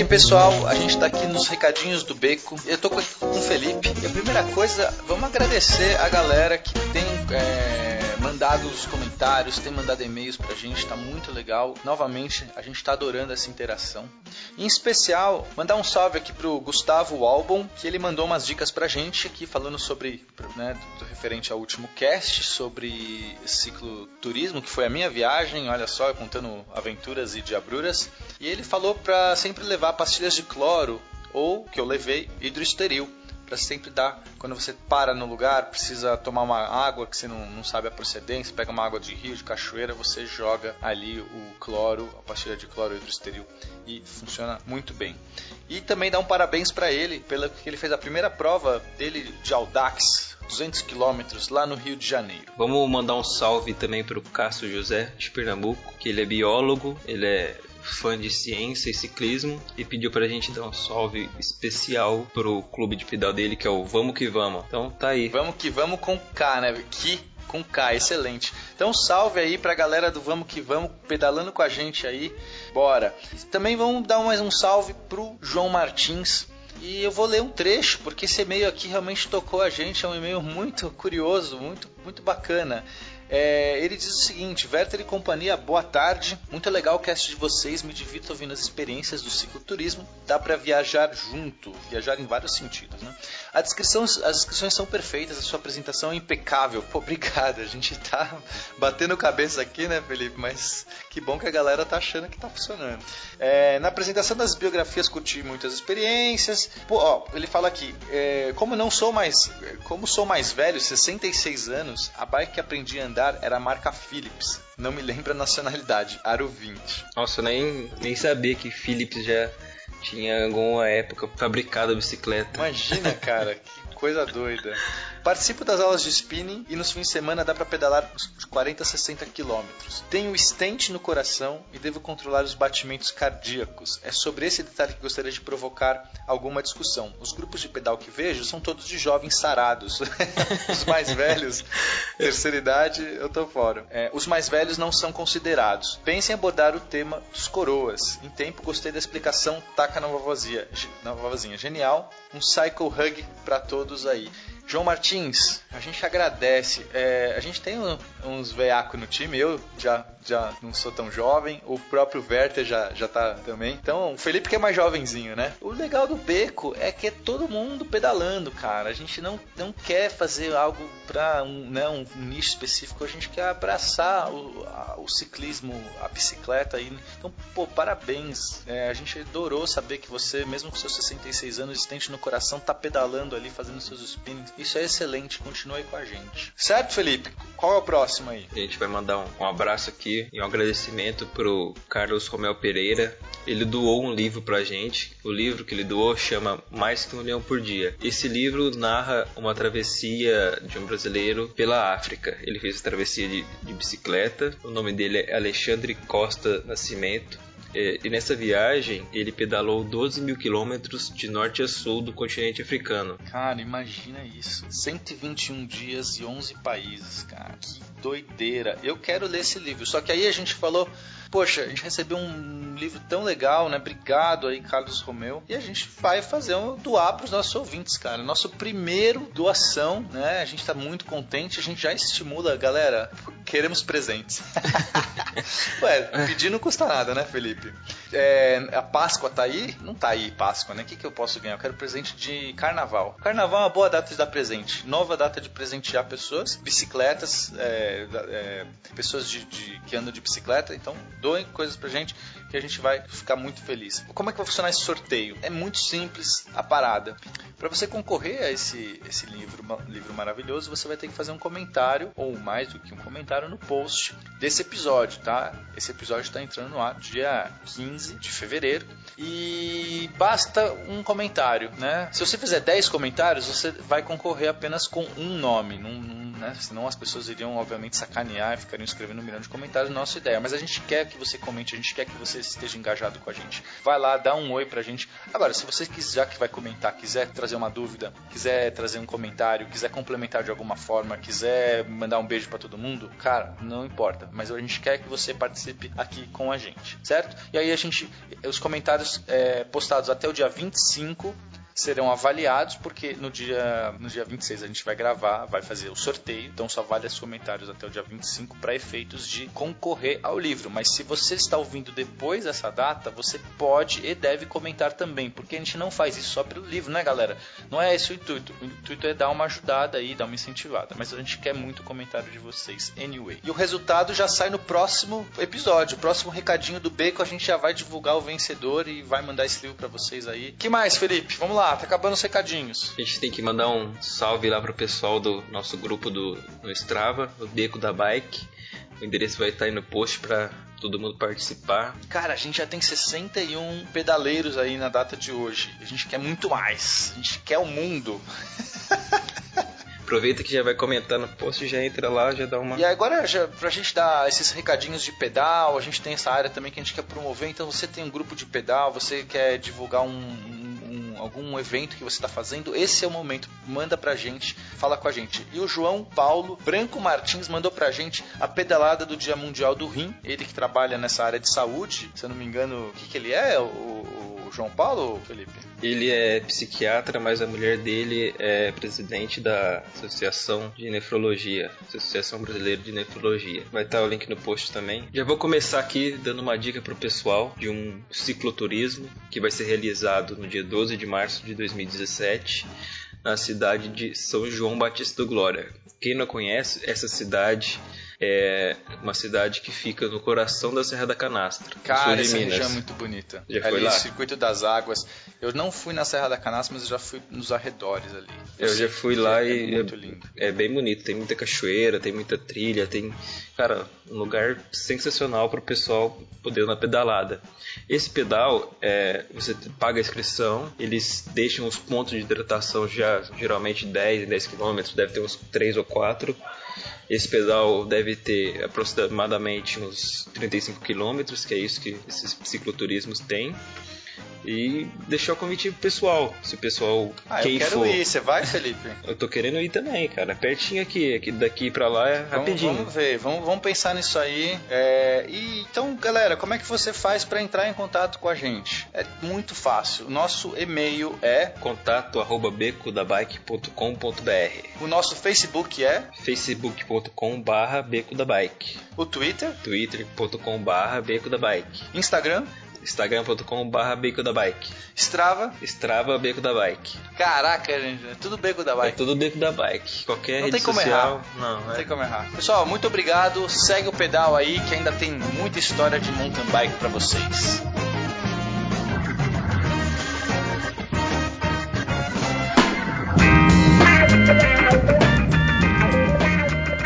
[SPEAKER 7] aí pessoal, a gente está aqui nos recadinhos do Beco. Eu tô com o Felipe. E a primeira coisa, vamos agradecer a galera que tem mandado os comentários, tem mandado e-mails pra gente, tá muito legal. Novamente, a gente tá adorando essa interação.
[SPEAKER 3] Em especial, mandar um salve aqui pro Gustavo Albon, que ele mandou umas dicas pra gente aqui falando sobre, né, do, referente ao último cast sobre ciclo turismo, que foi a minha viagem, olha só, contando aventuras e diabruras. E ele falou pra sempre levar pastilhas de cloro ou que eu levei hidroesteril para sempre dar. Quando você para no lugar, precisa tomar uma água que você não, não sabe a procedência, pega uma água de rio, de cachoeira, você joga ali o cloro, a pastilha de cloro hidroesteril e funciona muito bem. E também dá um parabéns para ele, pelo que ele fez a primeira prova dele de Audax, 200 quilômetros lá no Rio de Janeiro.
[SPEAKER 4] Vamos mandar um salve também para o Cássio José de Pernambuco, que ele é biólogo, ele é fã de ciência e ciclismo e pediu pra gente dar um salve especial pro clube de pedal dele, que é o Vamos Que Vamos. Então tá aí.
[SPEAKER 3] Vamos que vamos com K, né? Que com K, excelente. Então salve aí pra galera do Vamos Que Vamos, pedalando com a gente aí. Bora. Também vamos dar mais um salve pro João Martins, e eu vou ler um trecho, porque esse e-mail aqui realmente tocou a gente, é um e-mail muito curioso, muito, muito bacana. É, ele diz o seguinte: Werther e companhia, boa tarde. Muito legal o cast de vocês. Me divirto ouvindo as experiências do cicloturismo. Dá para viajar junto, viajar em vários sentidos. Né? A descrição, as descrições são perfeitas, a sua apresentação é impecável. Pô, obrigado. A gente tá batendo cabeça aqui, né, Felipe? Mas que bom que a galera tá achando que tá funcionando. É, na apresentação das biografias, curti muitas experiências. Pô, ó, ele fala aqui: é, como não sou mais, como sou mais velho, 66 anos, a bike que aprendi a andar era a marca Philips. Não me lembra a nacionalidade, Aro 20.
[SPEAKER 4] Nossa, eu nem, nem sabia que Philips já tinha alguma época fabricado a bicicleta.
[SPEAKER 3] Imagina, cara, que coisa doida. Participo das aulas de spinning e nos fins de semana dá para pedalar de 40 a 60 quilômetros. Tenho stent no coração e devo controlar os batimentos cardíacos. É sobre esse detalhe que gostaria de provocar alguma discussão. Os grupos de pedal que vejo são todos de jovens sarados. os mais velhos, terceira idade, eu tô fora. É, os mais velhos não são considerados. Pensem em abordar o tema dos coroas. Em tempo, gostei da explicação, taca na vovozinha. Na vovozinha. Genial. Um cycle hug para todos aí. João Martins, a gente agradece. É, a gente tem uns veiacos no time, eu já, já não sou tão jovem, o próprio Werther já, já tá também. Então, o Felipe que é mais jovenzinho, né? O legal do beco é que é todo mundo pedalando, cara. A gente não, não quer fazer algo para um, né, um nicho específico, a gente quer abraçar o, a, o ciclismo, a bicicleta aí. Então, pô, parabéns. É, a gente adorou saber que você, mesmo com seus 66 anos, estente no coração, tá pedalando ali, fazendo seus spinnings. Isso é excelente, continue com a gente. Certo, Felipe? Qual é o próximo aí?
[SPEAKER 4] A gente vai mandar um, um abraço aqui e um agradecimento pro Carlos Romel Pereira. Ele doou um livro pra gente. O livro que ele doou chama Mais que um Leão por Dia. Esse livro narra uma travessia de um brasileiro pela África. Ele fez a travessia de, de bicicleta. O nome dele é Alexandre Costa Nascimento. É, e nessa viagem ele pedalou 12 mil quilômetros de norte a sul do continente africano.
[SPEAKER 3] Cara, imagina isso. 121 dias e 11 países, cara. Que doideira. Eu quero ler esse livro. Só que aí a gente falou, poxa, a gente recebeu um livro tão legal, né? Obrigado aí, Carlos Romeu. E a gente vai fazer um doar para os nossos ouvintes, cara. Nosso primeiro doação, né? A gente está muito contente. A gente já estimula, galera. Queremos presentes. Ué, pedir não custa nada, né, Felipe? É, a Páscoa tá aí? Não tá aí, Páscoa, né? O que, que eu posso ganhar? Eu quero presente de carnaval. Carnaval é uma boa data de dar presente. Nova data de presentear pessoas, bicicletas, é, é, pessoas de, de, que andam de bicicleta. Então, doem coisas pra gente que a gente vai ficar muito feliz. Como é que vai funcionar esse sorteio? É muito simples a parada. Para você concorrer a esse, esse livro, livro maravilhoso, você vai ter que fazer um comentário, ou mais do que um comentário, no post desse episódio, tá? Esse episódio está entrando no ar dia 15 de fevereiro. E basta um comentário, né? Se você fizer 10 comentários, você vai concorrer apenas com um nome. Num, num, né? Senão as pessoas iriam, obviamente, sacanear e ficariam escrevendo um milhão de comentários. Nossa ideia. Mas a gente quer que você comente, a gente quer que você esteja engajado com a gente. Vai lá, dá um oi pra gente. Agora, se você quiser, já que vai comentar, quiser trazer uma dúvida, quiser trazer um comentário, quiser complementar de alguma forma, quiser mandar um beijo para todo mundo, cara, não importa. Mas a gente quer que você participe aqui com a gente, certo? E aí a gente, os comentários é, postados até o dia 25
[SPEAKER 7] serão avaliados, porque no dia, no dia 26 a gente vai gravar, vai fazer o sorteio, então só vale os comentários até o dia 25 para efeitos de concorrer ao livro. Mas se você está ouvindo depois dessa data, você pode e deve comentar também, porque a gente não faz isso só pelo livro, né, galera? Não é esse o intuito. O intuito é dar uma ajudada aí, dar uma incentivada. Mas a gente quer muito o comentário de vocês anyway. E o resultado já sai no próximo episódio. O próximo recadinho do Beco, a gente já vai divulgar o vencedor e vai mandar esse livro para vocês aí. que mais, Felipe? Vamos lá, tá acabando os recadinhos.
[SPEAKER 4] A gente tem que mandar um salve lá pro pessoal do nosso grupo do no Strava, o Beco da Bike. O endereço vai estar aí no post para todo mundo participar.
[SPEAKER 7] Cara, a gente já tem 61 pedaleiros aí na data de hoje. A gente quer muito mais. A gente quer o mundo.
[SPEAKER 4] Aproveita que já vai comentar no post, já entra lá, já dá uma.
[SPEAKER 7] E agora, já, pra gente dar esses recadinhos de pedal, a gente tem essa área também que a gente quer promover. Então, você tem um grupo de pedal, você quer divulgar um algum evento que você está fazendo, esse é o momento. Manda pra gente, fala com a gente. E o João Paulo Branco Martins mandou pra gente a pedalada do Dia Mundial do Rim. Ele que trabalha nessa área de saúde, se eu não me engano, o que, que ele é, o, o João Paulo, Felipe?
[SPEAKER 4] Ele é psiquiatra, mas a mulher dele é presidente da Associação de Nefrologia, Associação Brasileira de Nefrologia. Vai estar o link no post também. Já vou começar aqui dando uma dica pro pessoal de um cicloturismo que vai ser realizado no dia 12 de março de 2017 na cidade de São João Batista do Glória. Quem não conhece essa cidade é uma cidade que fica no coração da Serra da Canastra,
[SPEAKER 7] Cara, essa região é muito bonita.
[SPEAKER 4] Já
[SPEAKER 7] ali,
[SPEAKER 4] foi lá?
[SPEAKER 7] o Circuito das Águas. Eu não fui na Serra da Canastra, mas eu já fui nos arredores ali.
[SPEAKER 4] Eu
[SPEAKER 7] sei
[SPEAKER 4] já fui lá
[SPEAKER 7] é
[SPEAKER 4] e
[SPEAKER 7] muito lindo.
[SPEAKER 4] é bem bonito. Tem muita cachoeira, tem muita trilha, tem, cara, um lugar sensacional para o pessoal poder ir na pedalada. Esse pedal, é, você paga a inscrição, eles deixam os pontos de hidratação já geralmente 10 em 10 km, deve ter uns 3 ou 4. Esse pedal deve ter aproximadamente uns 35 km, que é isso que esses cicloturismos têm. E deixar o convite pessoal. Se o pessoal
[SPEAKER 7] Ah,
[SPEAKER 4] quem
[SPEAKER 7] eu quero
[SPEAKER 4] for,
[SPEAKER 7] ir. Você vai, Felipe?
[SPEAKER 4] eu tô querendo ir também, cara. Pertinho aqui, aqui daqui pra lá é
[SPEAKER 7] Vamos,
[SPEAKER 4] rapidinho.
[SPEAKER 7] vamos ver, vamos, vamos pensar nisso aí. É, e então, galera, como é que você faz para entrar em contato com a gente? É muito fácil. Nosso e-mail é,
[SPEAKER 4] Contato arroba becodabike.com.br
[SPEAKER 7] o nosso Facebook é,
[SPEAKER 4] facebook.com barra beco da bike
[SPEAKER 7] o Twitter,
[SPEAKER 4] twitter.com barra beco da bike
[SPEAKER 7] Instagram,
[SPEAKER 4] instagram.com barra beco da bike
[SPEAKER 7] Strava.
[SPEAKER 4] strava beco da bike
[SPEAKER 7] Caraca, gente, é tudo beco da
[SPEAKER 4] é
[SPEAKER 7] bike.
[SPEAKER 4] tudo beco da bike qualquer
[SPEAKER 7] Não
[SPEAKER 4] rede
[SPEAKER 7] tem como
[SPEAKER 4] social não,
[SPEAKER 7] Não
[SPEAKER 4] é
[SPEAKER 7] tem como errar. Pessoal, muito obrigado. Segue o pedal aí que ainda tem muita história de mountain bike para vocês.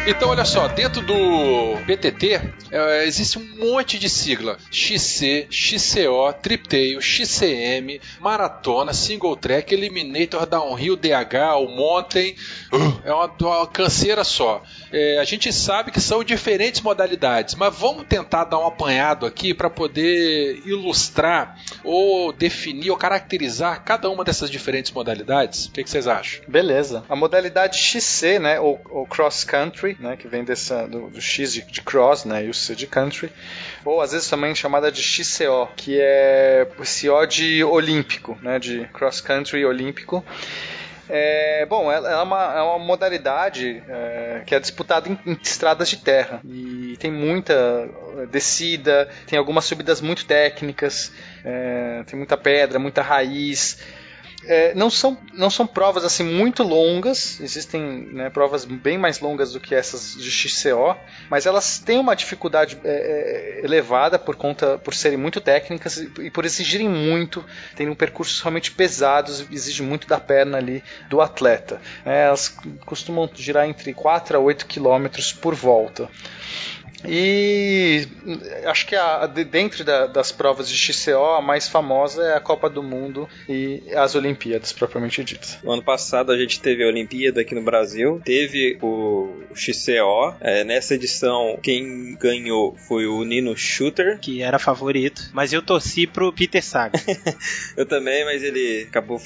[SPEAKER 2] Então, olha só, dentro do BTT é, existe um monte de sigla: XC, XCO, Triptail, XCM, Maratona, Single Track, Eliminator, Downhill, DH, o Mountain. É uma, uma canseira só. É, a gente sabe que são diferentes modalidades, mas vamos tentar dar um apanhado aqui para poder ilustrar ou definir ou caracterizar cada uma dessas diferentes modalidades. O que, que vocês acham?
[SPEAKER 3] Beleza. A modalidade XC, né, ou, ou cross country, né, que vem dessa, do, do X de, de cross, né, e o C de country, ou às vezes também chamada de XCO, que é CO de olímpico, né, de cross country olímpico. É, bom, ela é uma, é uma modalidade é, que é disputada em, em estradas de terra e tem muita é, descida, tem algumas subidas muito técnicas, é, tem muita pedra, muita raiz. É, não, são, não são provas assim muito longas, existem né, provas bem mais longas do que essas de XCO, mas elas têm uma dificuldade é, é, elevada por conta por serem muito técnicas e, por exigirem muito, tem um percursos realmente pesados, exige muito da perna ali do atleta. É, elas costumam girar entre 4 a 8 quilômetros por volta. E acho que a, de, dentro da, das provas de XCO, a mais famosa é a Copa do Mundo e as Olimpíadas, propriamente ditas.
[SPEAKER 4] No ano passado a gente teve a Olimpíada aqui no Brasil, teve o XCO. É, nessa edição, quem ganhou foi o Nino Shooter.
[SPEAKER 5] Que era favorito. Mas eu torci pro Peter Saga.
[SPEAKER 4] Eu também, mas ele acabou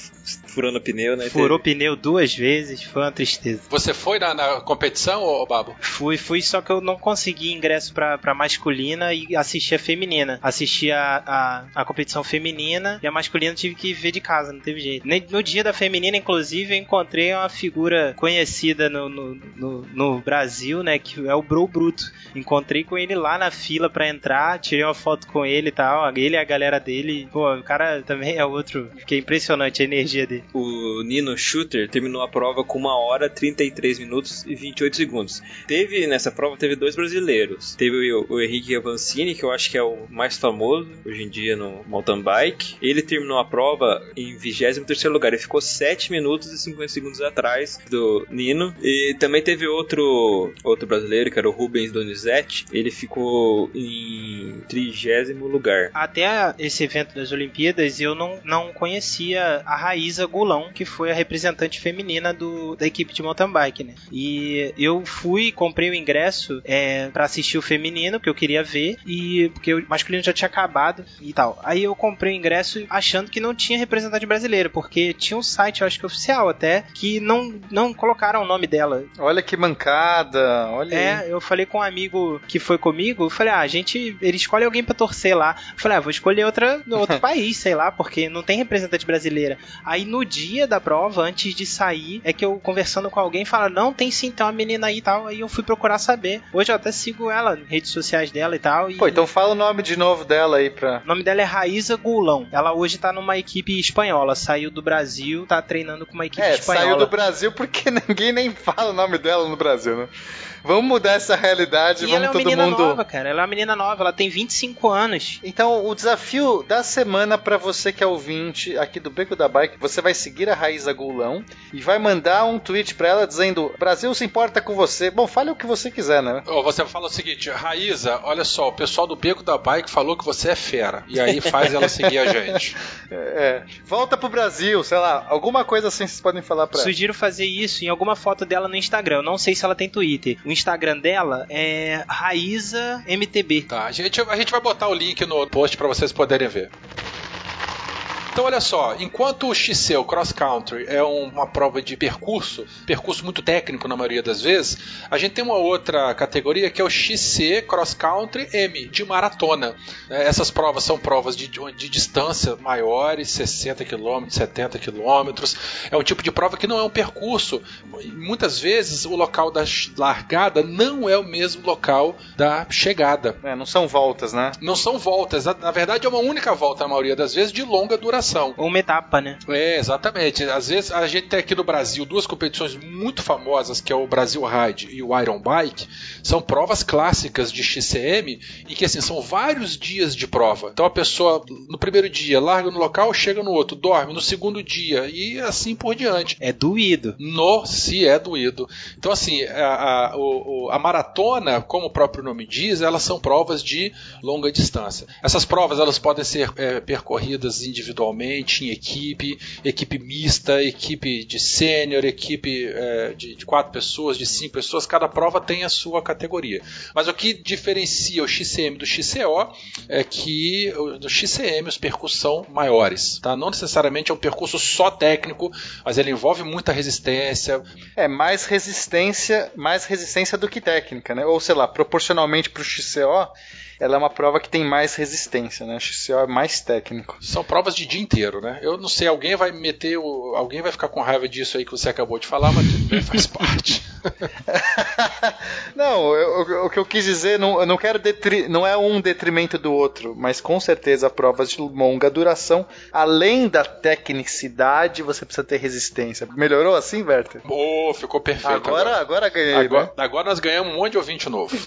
[SPEAKER 4] furando o pneu, né?
[SPEAKER 5] Furou pneu duas vezes, foi uma tristeza.
[SPEAKER 2] Você foi na, na competição, ô Babo?
[SPEAKER 5] Fui, fui, só que eu não consegui ingresso ingresso pra, pra masculina e assisti a feminina. Assisti a, a, a competição feminina e a masculina tive que ver de casa, não teve jeito. No dia da feminina, inclusive, eu encontrei uma figura conhecida no, no, no, no Brasil, né? Que é o Bro Bruto. Encontrei com ele lá na fila pra entrar, tirei uma foto com ele e tal. Ele e a galera dele. Pô, o cara também é outro. Fiquei impressionante a energia dele.
[SPEAKER 4] O Nino Shooter terminou a prova com 1 hora 33 minutos e 28 segundos. Teve nessa prova teve dois brasileiros. Teve o, o Henrique Avancini, que eu acho que é o mais famoso hoje em dia no mountain bike. Ele terminou a prova em 23 lugar. Ele ficou 7 minutos e 50 segundos atrás do Nino. E também teve outro outro brasileiro, que era o Rubens Donizete. Ele ficou em 30 lugar.
[SPEAKER 5] Até esse evento das Olimpíadas eu não, não conhecia a Raíza Gulão, que foi a representante feminina do, da equipe de mountain bike, né? E eu fui, comprei o ingresso é, para assistir o feminino, que eu queria ver, e porque o masculino já tinha acabado e tal. Aí eu comprei o ingresso achando que não tinha representante brasileiro, porque tinha um site, eu acho que oficial até, que não, não colocaram o nome dela.
[SPEAKER 3] Olha que mancada, olha
[SPEAKER 5] É,
[SPEAKER 3] aí.
[SPEAKER 5] eu falei com um amigo que foi comigo, eu falei, ah, a gente, ele escolhe alguém pra torcer lá. Eu falei, ah, vou escolher outra, outro país, sei lá, porque não tem representante brasileira. Aí no dia da prova, antes de sair, é que eu conversando com alguém, fala, não, tem sim, tem uma menina aí e tal. Aí eu fui procurar saber. Hoje eu até sigo ela, nas redes sociais dela e tal. E
[SPEAKER 3] Pô, então fala o nome de novo dela aí pra.
[SPEAKER 5] o nome dela é Raíza Gulão. Ela hoje tá numa equipe espanhola. Saiu do Brasil, tá treinando com uma equipe
[SPEAKER 3] É,
[SPEAKER 5] espanhola.
[SPEAKER 3] saiu do Brasil porque ninguém nem fala o nome dela no Brasil, né? Vamos mudar essa realidade,
[SPEAKER 5] E ela
[SPEAKER 3] vamos
[SPEAKER 5] é uma
[SPEAKER 3] todo
[SPEAKER 5] menina
[SPEAKER 3] mundo.
[SPEAKER 5] nova, cara. Ela é uma menina nova, ela tem 25 anos.
[SPEAKER 3] Então, o desafio da semana pra você que é ouvinte aqui do Beco da Bike, você vai seguir a Raíza Gulão e vai mandar um tweet pra ela dizendo: Brasil se importa com você. Bom, fale o que você quiser, né?
[SPEAKER 2] Ó, Você fala o seguinte, Raíza, olha só, o pessoal do Beco da Bike falou que você é fera. E aí faz ela seguir a gente.
[SPEAKER 3] É, volta pro Brasil, sei lá, alguma coisa assim vocês podem falar pra ela.
[SPEAKER 5] Sugiro fazer isso em alguma foto dela no Instagram. Eu não sei se ela tem Twitter. O Instagram dela é Raíza MTB.
[SPEAKER 2] Tá, a gente, a gente vai botar o link no post pra vocês poderem ver. Então, olha só, enquanto o XC, o Cross Country, é um- uma prova de percurso, percurso muito técnico na maioria das vezes, a gente tem uma outra categoria que é o XC Cross Country M, de maratona. É, Essas provas são provas de, de distância maiores, 60 km, 70 km. É um tipo de prova que não é um percurso. Muitas vezes o local da largada não é o mesmo local da chegada.
[SPEAKER 3] É, não são voltas, né?
[SPEAKER 2] Não são voltas, na- na verdade é uma única volta, na maioria das vezes, de longa duração.
[SPEAKER 5] Ou uma etapa, né?
[SPEAKER 2] É, exatamente. Às vezes a gente tem aqui no Brasil duas competições muito famosas, que é o Brasil Ride e o Iron Bike. São provas clássicas de XCM e que assim são vários dias de prova. Então a pessoa no primeiro dia larga no local, chega no outro, dorme no segundo dia e assim por diante.
[SPEAKER 5] É doído.
[SPEAKER 2] No se é doído. Então, assim, a, a, a maratona, como o próprio nome diz, elas são provas de longa distância. Essas provas elas podem ser é, percorridas individualmente, em equipe, equipe mista, equipe de sênior, equipe é, de, de quatro pessoas, de cinco pessoas. Cada prova tem a sua categoria. Mas o que diferencia o XCM do XCO é que o- no XCM os percursos são maiores. Tá? Não necessariamente é um percurso só técnico, mas ele envolve muita resistência,
[SPEAKER 3] É mais resistência, mais resistência do que técnica, né? Ou sei lá, proporcionalmente pro XCO, ela é uma prova que tem mais resistência, né? O XCO é mais técnico.
[SPEAKER 2] São provas de dia inteiro, né? Eu não sei, alguém vai meter o. Alguém vai ficar com raiva disso aí que você acabou de falar, mas tudo bem, faz parte.
[SPEAKER 3] não, eu- eu- o que eu quis dizer, não, eu não quero detri, não é um detrimento do outro, mas com certeza provas de longa duração, além da tecnicidade, você precisa ter resistência. Melhorou assim, Werther?
[SPEAKER 2] Pô, ficou perfeito.
[SPEAKER 3] Agora, agora ganhei, né?
[SPEAKER 2] agora, agora nós ganhamos um monte de ouvinte novo.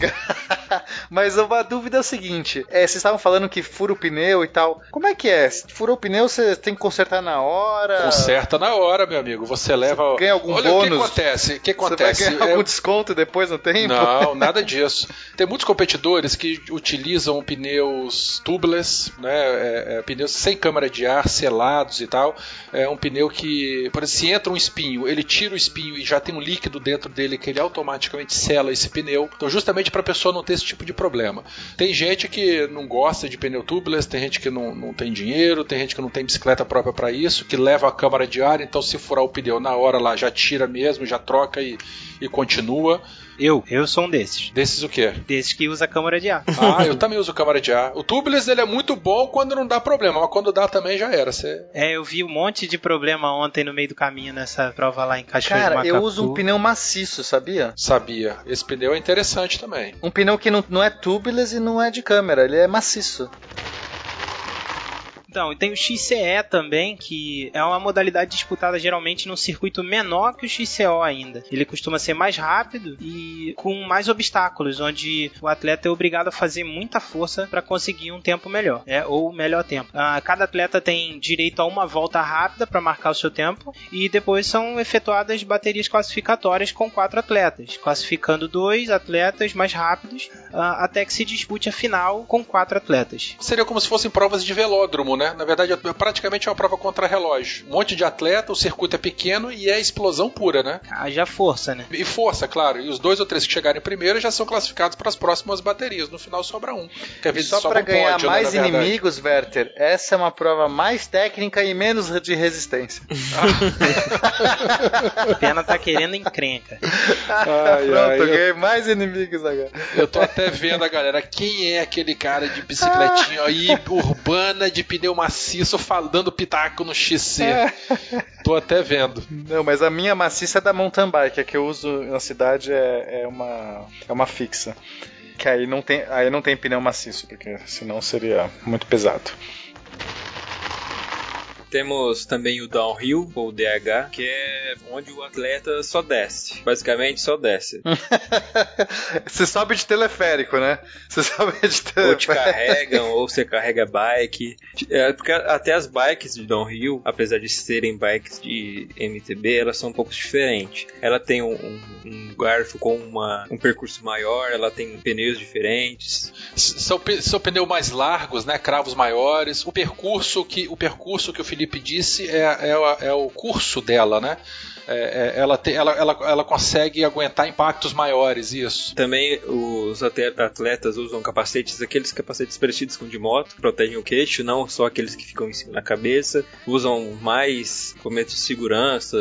[SPEAKER 3] Mas uma dúvida é o seguinte: é, vocês estavam falando que fura o pneu e tal. Como é que é? Furou o pneu, você tem que consertar na hora?
[SPEAKER 2] Conserta na hora, meu amigo. Você leva.
[SPEAKER 3] ganha algum
[SPEAKER 2] Olha o que
[SPEAKER 3] bônus?
[SPEAKER 2] acontece. O que
[SPEAKER 3] Você vai
[SPEAKER 2] acontece?
[SPEAKER 3] ganhar
[SPEAKER 2] É-
[SPEAKER 3] algum desconto depois no tempo?
[SPEAKER 2] Não, nada disso. Tem muitos competidores que utilizam pneus tubeless, né, é, é, pneus sem câmara de ar, selados e tal. É um pneu que, por exemplo, se entra um espinho, ele tira o espinho e já tem um líquido dentro dele que ele automaticamente sela esse pneu. Então, justamente para a pessoa não ter esse tipo de problema. Tem gente que não gosta de pneu tubeless, tem gente que não, não tem dinheiro, tem gente que não tem bicicleta própria para isso, que leva a câmara de ar, então se furar o pneu na hora lá já tira mesmo, já troca e, e continua.
[SPEAKER 5] Eu, eu sou um desses.
[SPEAKER 2] Desses o quê?
[SPEAKER 5] Desses que usa câmara de ar.
[SPEAKER 2] Ah, eu também uso câmara de ar. O tubeless ele é muito bom quando não dá problema, mas quando dá também já era. Você...
[SPEAKER 5] É, eu vi um monte de problema ontem no meio do caminho nessa prova lá em Cachoeira
[SPEAKER 3] Cara,
[SPEAKER 5] de
[SPEAKER 3] eu uso um pneu maciço, sabia?
[SPEAKER 2] Sabia. Esse pneu é interessante também.
[SPEAKER 3] Um pneu que não, não é tubeless e não é de câmera, ele é maciço.
[SPEAKER 5] Então, e tem o XCE também, que é uma modalidade disputada geralmente num circuito menor que o XCO ainda. Ele costuma ser mais rápido e com mais obstáculos, onde o atleta é obrigado a fazer muita força para conseguir um tempo melhor, é, ou melhor tempo. Ah, cada atleta tem direito a uma volta rápida para marcar o seu tempo e depois são efetuadas baterias classificatórias com quatro atletas, classificando dois atletas mais rápidos ah, até que se dispute a final com quatro atletas.
[SPEAKER 2] Seria como se fossem provas de velódromo, né? Na verdade, é praticamente uma prova contra relógio. Um monte de atleta, o circuito é pequeno e é explosão pura, né?
[SPEAKER 5] Haja força, né?
[SPEAKER 2] E força, claro. E os dois ou três que chegarem primeiro já são classificados para as próximas baterias. No final sobra um. Que às vezes
[SPEAKER 3] Só pra
[SPEAKER 2] um
[SPEAKER 3] ganhar
[SPEAKER 2] pódio, né,
[SPEAKER 3] mais
[SPEAKER 2] verdade.
[SPEAKER 3] inimigos, Werther, essa é uma prova mais técnica e menos de resistência.
[SPEAKER 5] Pena tá querendo encrenca.
[SPEAKER 2] Ai,
[SPEAKER 3] Pronto,
[SPEAKER 2] ai,
[SPEAKER 3] eu- ganhei mais inimigos agora.
[SPEAKER 2] Eu tô até vendo a galera. Quem é aquele cara de bicicletinha aí, urbana, de pneu maciço, fal- dando pitaco no XC? Tô até vendo.
[SPEAKER 3] Não, mas a minha maciça é da mountain bike, a que eu uso na cidade é, é uma é uma fixa. Que aí não tem, aí não tem pneu maciço, porque senão seria muito pesado.
[SPEAKER 4] Temos também o downhill, ou DH, que é onde o atleta só desce. Basicamente, só desce.
[SPEAKER 3] Você sobe de teleférico, né? Você sobe de
[SPEAKER 4] ou te
[SPEAKER 3] teleférico.
[SPEAKER 4] carregam, ou você carrega bike. É, porque até as bikes de downhill, apesar de serem bikes de MTB, elas são um pouco diferentes. Ela tem um, um- um garfo com uma, um percurso maior, ela tem pneus diferentes.
[SPEAKER 2] S- São, são pneus mais largos, né? Cravos maiores. O percurso que o percurso que o Felipe disse é, é, é o curso dela, né? É- é- ela, te- ela, ela, ela consegue aguentar impactos maiores, isso.
[SPEAKER 4] Também os atletas usam capacetes, aqueles capacetes parecidos com de moto, que protegem o queixo, não só aqueles que ficam em cima da cabeça. Usam mais cometes de segurança,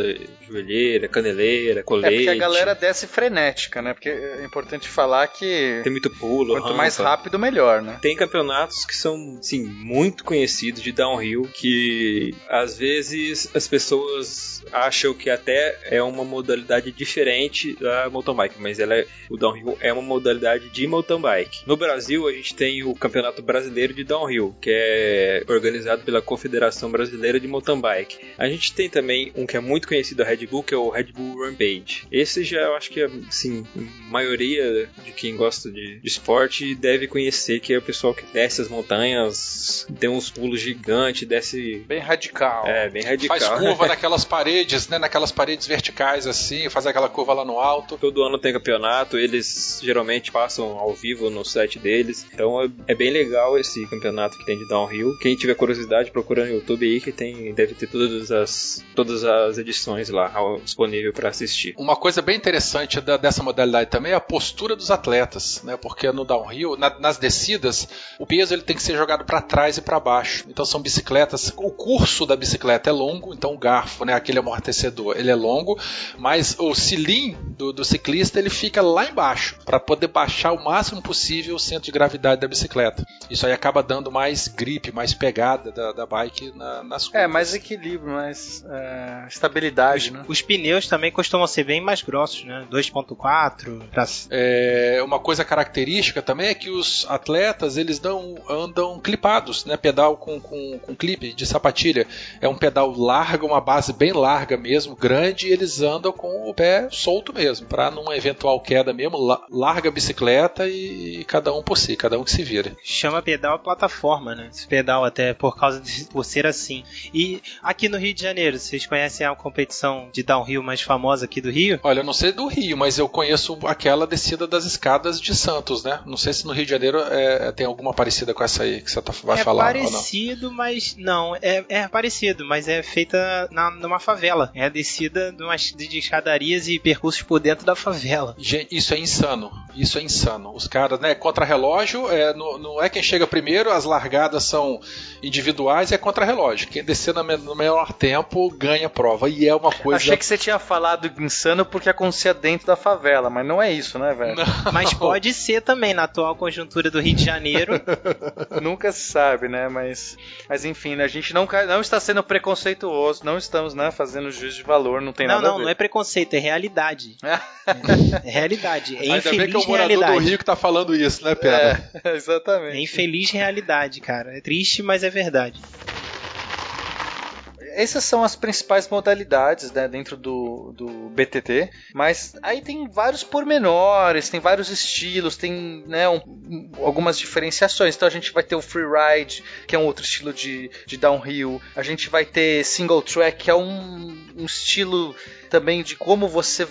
[SPEAKER 4] joelheira, caneleira,
[SPEAKER 3] É
[SPEAKER 4] colete.
[SPEAKER 3] porque a galera desce frenética, né? Porque é importante falar que
[SPEAKER 4] Tem muito pulo,
[SPEAKER 3] quanto mais
[SPEAKER 4] rampa.
[SPEAKER 3] rápido, melhor, né?
[SPEAKER 4] Tem campeonatos que são, sim, muito conhecidos de downhill, que às vezes as pessoas acham que até é uma modalidade diferente da mountain bike, mas ela é, o downhill é uma modalidade de mountain bike. No Brasil, a gente tem o Campeonato Brasileiro de Downhill, que é organizado pela Confederação Brasileira de Mountain Bike. A gente tem também um que é muito conhecido da Red Bull, que é o Red Bull Rampage. Esse já eu acho que, assim, a maioria de quem gosta de, de esporte deve conhecer, que é o pessoal que desce as montanhas, tem uns pulos gigantes, desce...
[SPEAKER 3] Bem radical.
[SPEAKER 4] É, bem radical.
[SPEAKER 2] Faz curva naquelas paredes, né? Naquelas paredes verticais assim, faz aquela curva lá no alto.
[SPEAKER 4] Todo ano tem campeonato, eles geralmente passam ao vivo no site deles. Então é, é bem legal esse campeonato que tem de downhill. Quem tiver curiosidade, procura no YouTube aí que tem deve ter todas as todas as edições lá disponível para assistir.
[SPEAKER 2] Uma coisa bem interessante da- dessa modalidade também é a postura dos atletas, né? Porque no downhill, na- nas descidas, o peso ele tem que ser jogado para trás e para baixo. Então são bicicletas. O curso da bicicleta é longo, então o garfo, né? Aquele amortecedor, ele é longo, mas o cilindro do, do ciclista ele fica lá embaixo para poder baixar o máximo possível o centro de gravidade da bicicleta. Isso aí acaba dando mais grip, mais pegada da, da bike na- nas curvas.
[SPEAKER 3] É, mais equilíbrio, mais é, estabilidade, né?
[SPEAKER 5] Os pneus também costumam ser bem mais grossos, né? 2.4 pra...
[SPEAKER 2] É, uma coisa característica também é que os atletas eles não andam clipados, né? Pedal com, com, com clipe de sapatilha. É um pedal largo, uma base bem larga mesmo, grande, e eles andam com o pé solto mesmo, para numa eventual queda mesmo, la- larga a bicicleta e, cada um por si, cada um que se vira.
[SPEAKER 5] Chama pedal plataforma, né? Esse pedal até por causa de por ser assim. E aqui no Rio de Janeiro, vocês conhecem a competição de downhill mais famosa aqui do Rio?
[SPEAKER 2] Olha, eu não sei do Rio, mas eu conheço aquela descida das escadas de Santos, né? Não sei se no Rio de Janeiro é, tem alguma parecida com essa aí que você tá, vai
[SPEAKER 5] é
[SPEAKER 2] falar não.
[SPEAKER 5] parecido, mas não, é, é parecido, mas é feita na, numa favela. É a descida descida de, umas, de escadarias e percursos por dentro da favela.
[SPEAKER 2] Gente, isso é insano. Isso é insano. Os caras, né, contra-relógio, é, não, não é quem chega primeiro, as largadas são individuais, é contra-relógio. Quem descer no, no menor tempo ganha a prova. E é uma coisa.
[SPEAKER 3] Achei que você tinha falado insano porque acontecia dentro da favela, mas não é isso, né, velho?
[SPEAKER 5] Mas pode ser também na atual conjuntura do Rio de Janeiro.
[SPEAKER 3] Nunca se sabe, né? Mas, mas enfim, né? a gente não, não está sendo preconceituoso, não estamos né, fazendo juízo de valor, não tem
[SPEAKER 5] não,
[SPEAKER 3] nada
[SPEAKER 5] não,
[SPEAKER 3] a ver.
[SPEAKER 5] Não, não é preconceito, é realidade. é, é realidade. É
[SPEAKER 2] Ainda
[SPEAKER 5] infeliz
[SPEAKER 2] bem que é o morador
[SPEAKER 5] realidade.
[SPEAKER 2] do Rio que tá falando isso, né, Pedro?
[SPEAKER 3] É, exatamente.
[SPEAKER 5] É infeliz realidade, cara. É triste, mas é verdade.
[SPEAKER 3] Essas são as principais modalidades né, dentro do, do BTT, mas aí tem vários pormenores, tem vários estilos, tem né, um, algumas diferenciações. Então a gente vai ter o freeride, que é um outro estilo de, de downhill, a gente vai ter single track, que é um, um estilo também de como você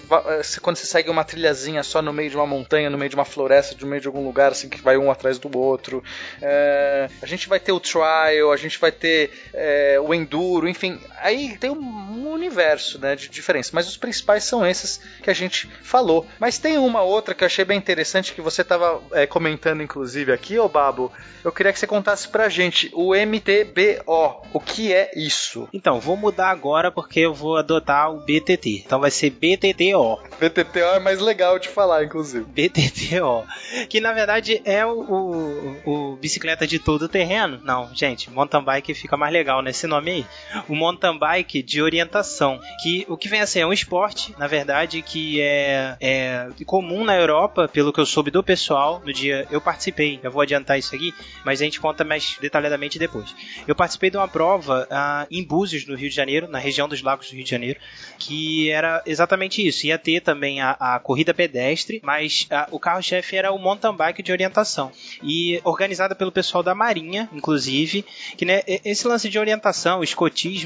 [SPEAKER 3] quando você segue uma trilhazinha só no meio de uma montanha, no meio de uma floresta, no meio de algum lugar assim que vai um atrás do outro. É, a gente vai ter o trial, a gente vai ter é, o enduro, enfim, aí tem um universo né, de diferença. Mas os principais são esses que a gente falou. Mas tem uma outra que eu achei bem interessante que você estava é, comentando inclusive aqui, ô Babo. Eu queria que você contasse pra gente o MTBO. O que é isso?
[SPEAKER 5] Então, vou mudar agora porque eu vou adotar o BTT. Então vai ser BTTO.
[SPEAKER 3] BTTO é mais legal de falar, inclusive.
[SPEAKER 5] BTTO. Que na verdade é o, o, o bicicleta de todo terreno. Não, gente, mountain bike fica mais legal nesse nome aí. O mountain bike de orientação. Que o que vem a ser é um esporte, na verdade, que é, é comum na Europa, pelo que eu soube do pessoal. No dia eu participei, eu vou adiantar isso aqui, mas a gente conta mais detalhadamente depois. Eu participei de uma prova ah, em Búzios, no Rio de Janeiro, na região dos Lagos do Rio de Janeiro, que era exatamente isso. Ia ter também a, a corrida pedestre, mas a, o carro-chefe era o mountain bike de orientação. E organizada pelo pessoal da Marinha, inclusive, que né, esse lance de orientação, o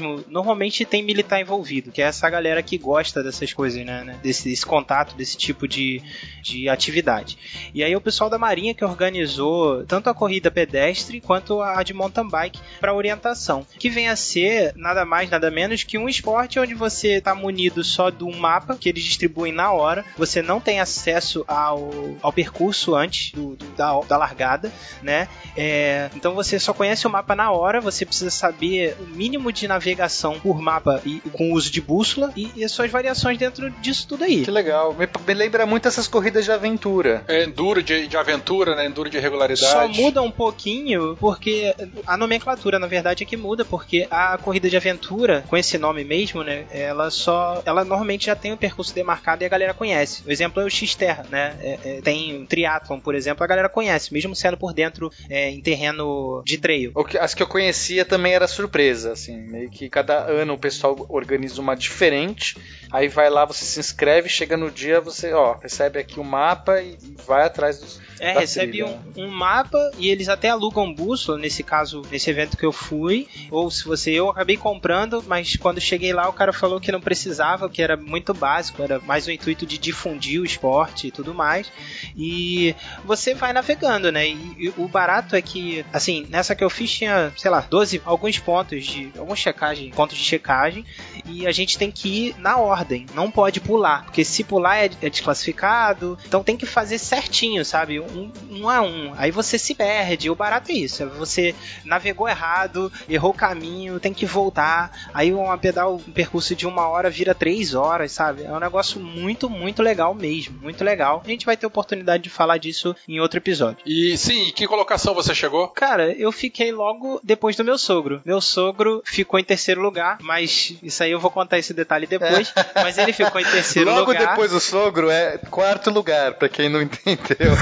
[SPEAKER 5] escotismo, normalmente tem militar envolvido, que é essa galera que gosta dessas coisas, né? né desse, desse, contato, desse tipo de, de atividade. E aí o pessoal da Marinha que organizou tanto a corrida pedestre quanto a de mountain bike para orientação, que vem a ser nada mais, nada menos que um esporte onde você está munido só de um mapa que eles distribuem na hora, você não tem acesso ao, ao percurso antes do, do, da, da largada, né? É, então você só conhece o mapa na hora, você precisa saber o mínimo de navegação por mapa e com uso de bússola e, e as suas variações dentro disso tudo aí.
[SPEAKER 3] Que legal. Me, me lembra muito essas corridas de aventura.
[SPEAKER 2] É enduro de, de aventura, né? Enduro de regularidade.
[SPEAKER 5] Só muda um pouquinho porque a nomenclatura, na verdade, é que muda, porque a corrida de aventura, com esse nome mesmo, né? Ela só. Ela normalmente já tem o percurso demarcado e a galera conhece. O exemplo é o X-Terra, né? É, é, tem o Triathlon, por exemplo, a galera conhece, mesmo sendo por dentro é, em terreno de trail.
[SPEAKER 3] As que eu conhecia também era surpresa, assim, meio que cada ano o pessoal organiza uma diferente, aí vai lá, você se inscreve, chega no dia, você, ó, recebe aqui o um mapa e vai atrás dos.
[SPEAKER 5] É, recebe um,
[SPEAKER 3] né?
[SPEAKER 5] um, mapa e eles até alugam bússola, nesse caso, nesse evento que eu fui, ou se você, eu acabei comprando, mas quando cheguei lá o cara falou que não precisava, que era muito básico, era mais o intuito de difundir o esporte e tudo mais. E você vai navegando, né? E, e, o barato é que, assim, nessa que eu fiz tinha, sei lá, 12, alguns pontos de. alguns checagem, de checagem. E a gente tem que ir na ordem, não pode pular. Porque se pular é, é desclassificado. Então tem que fazer certinho, sabe? Um, um a um. Aí você se perde. O barato é isso. é Você navegou errado, errou o caminho, tem que voltar. Aí uma pedal, um percurso de uma hora vira três horas, sabe? É um negócio muito, muito legal mesmo. Muito legal. A gente vai ter oportunidade de falar disso em outro episódio.
[SPEAKER 2] E sim, que colocação você chegou?
[SPEAKER 5] Cara, eu fiquei logo depois do meu sogro. Meu sogro ficou em terceiro lugar, mas isso aí eu vou contar esse detalhe depois. Mas ele ficou em terceiro
[SPEAKER 3] Logo
[SPEAKER 5] lugar.
[SPEAKER 3] depois do sogro é quarto lugar, pra quem não entendeu.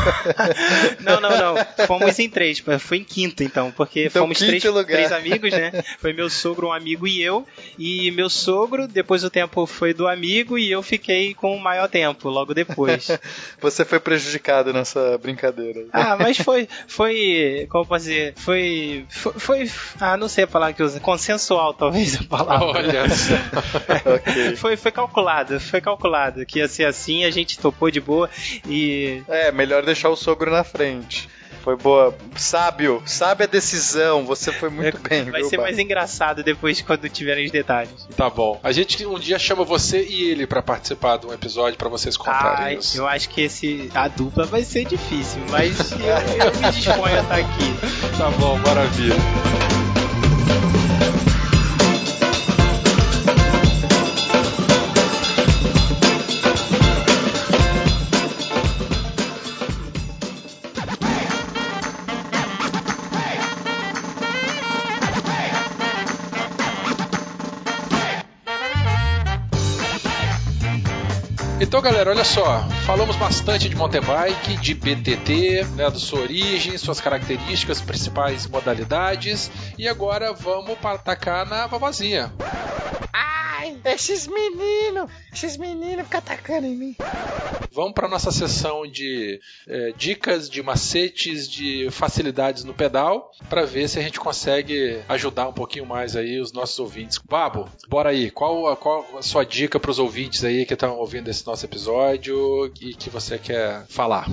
[SPEAKER 5] não, não, não. Fomos em três. Fui em quinto, então, porque
[SPEAKER 3] Então,
[SPEAKER 5] fomos três,
[SPEAKER 3] lugar.
[SPEAKER 5] três amigos, né? Foi meu sogro, um amigo e eu. E meu sogro, depois do tempo, foi do amigo e eu fiquei com o maior tempo, logo depois.
[SPEAKER 3] Você foi prejudicado nessa brincadeira.
[SPEAKER 5] Ah, mas foi, foi, como eu posso dizer, foi, foi, foi, ah, não sei a palavra que usa, consensual talvez a palavra.
[SPEAKER 2] Olha só.
[SPEAKER 3] Ok.
[SPEAKER 5] Foi, foi calculado, foi calculado que ia ser assim, a gente topou de boa e
[SPEAKER 3] É, melhor deixar o sogro na frente. foi boa. Sábio, sabe a decisão. Você foi muito bem,
[SPEAKER 5] Vai
[SPEAKER 3] viu,
[SPEAKER 5] ser mais engraçado depois quando tiverem os detalhes.
[SPEAKER 2] Tá bom. A gente um dia chama você e ele pra participar de um episódio pra vocês contarem
[SPEAKER 5] Ah,
[SPEAKER 2] isso.
[SPEAKER 5] eu acho que esse a dupla vai ser difícil, mas eu, eu me disponho a estar aqui.
[SPEAKER 2] Tá bom, maravilha. Então, galera, olha só. Falamos bastante de mountain bike, de BTT, né, da sua origem, suas características, principais modalidades. E agora vamos atacar na vavazinha.
[SPEAKER 3] Ai, esses meninos, esses meninos ficam atacando em mim.
[SPEAKER 2] Vamos para nossa sessão de eh, dicas, de macetes, de facilidades no pedal, para ver se a gente consegue ajudar um pouquinho mais aí os nossos ouvintes. Babo, bora aí. Qual, a- qual a sua dica para os ouvintes aí que estão ouvindo esse nosso episódio e que você quer falar?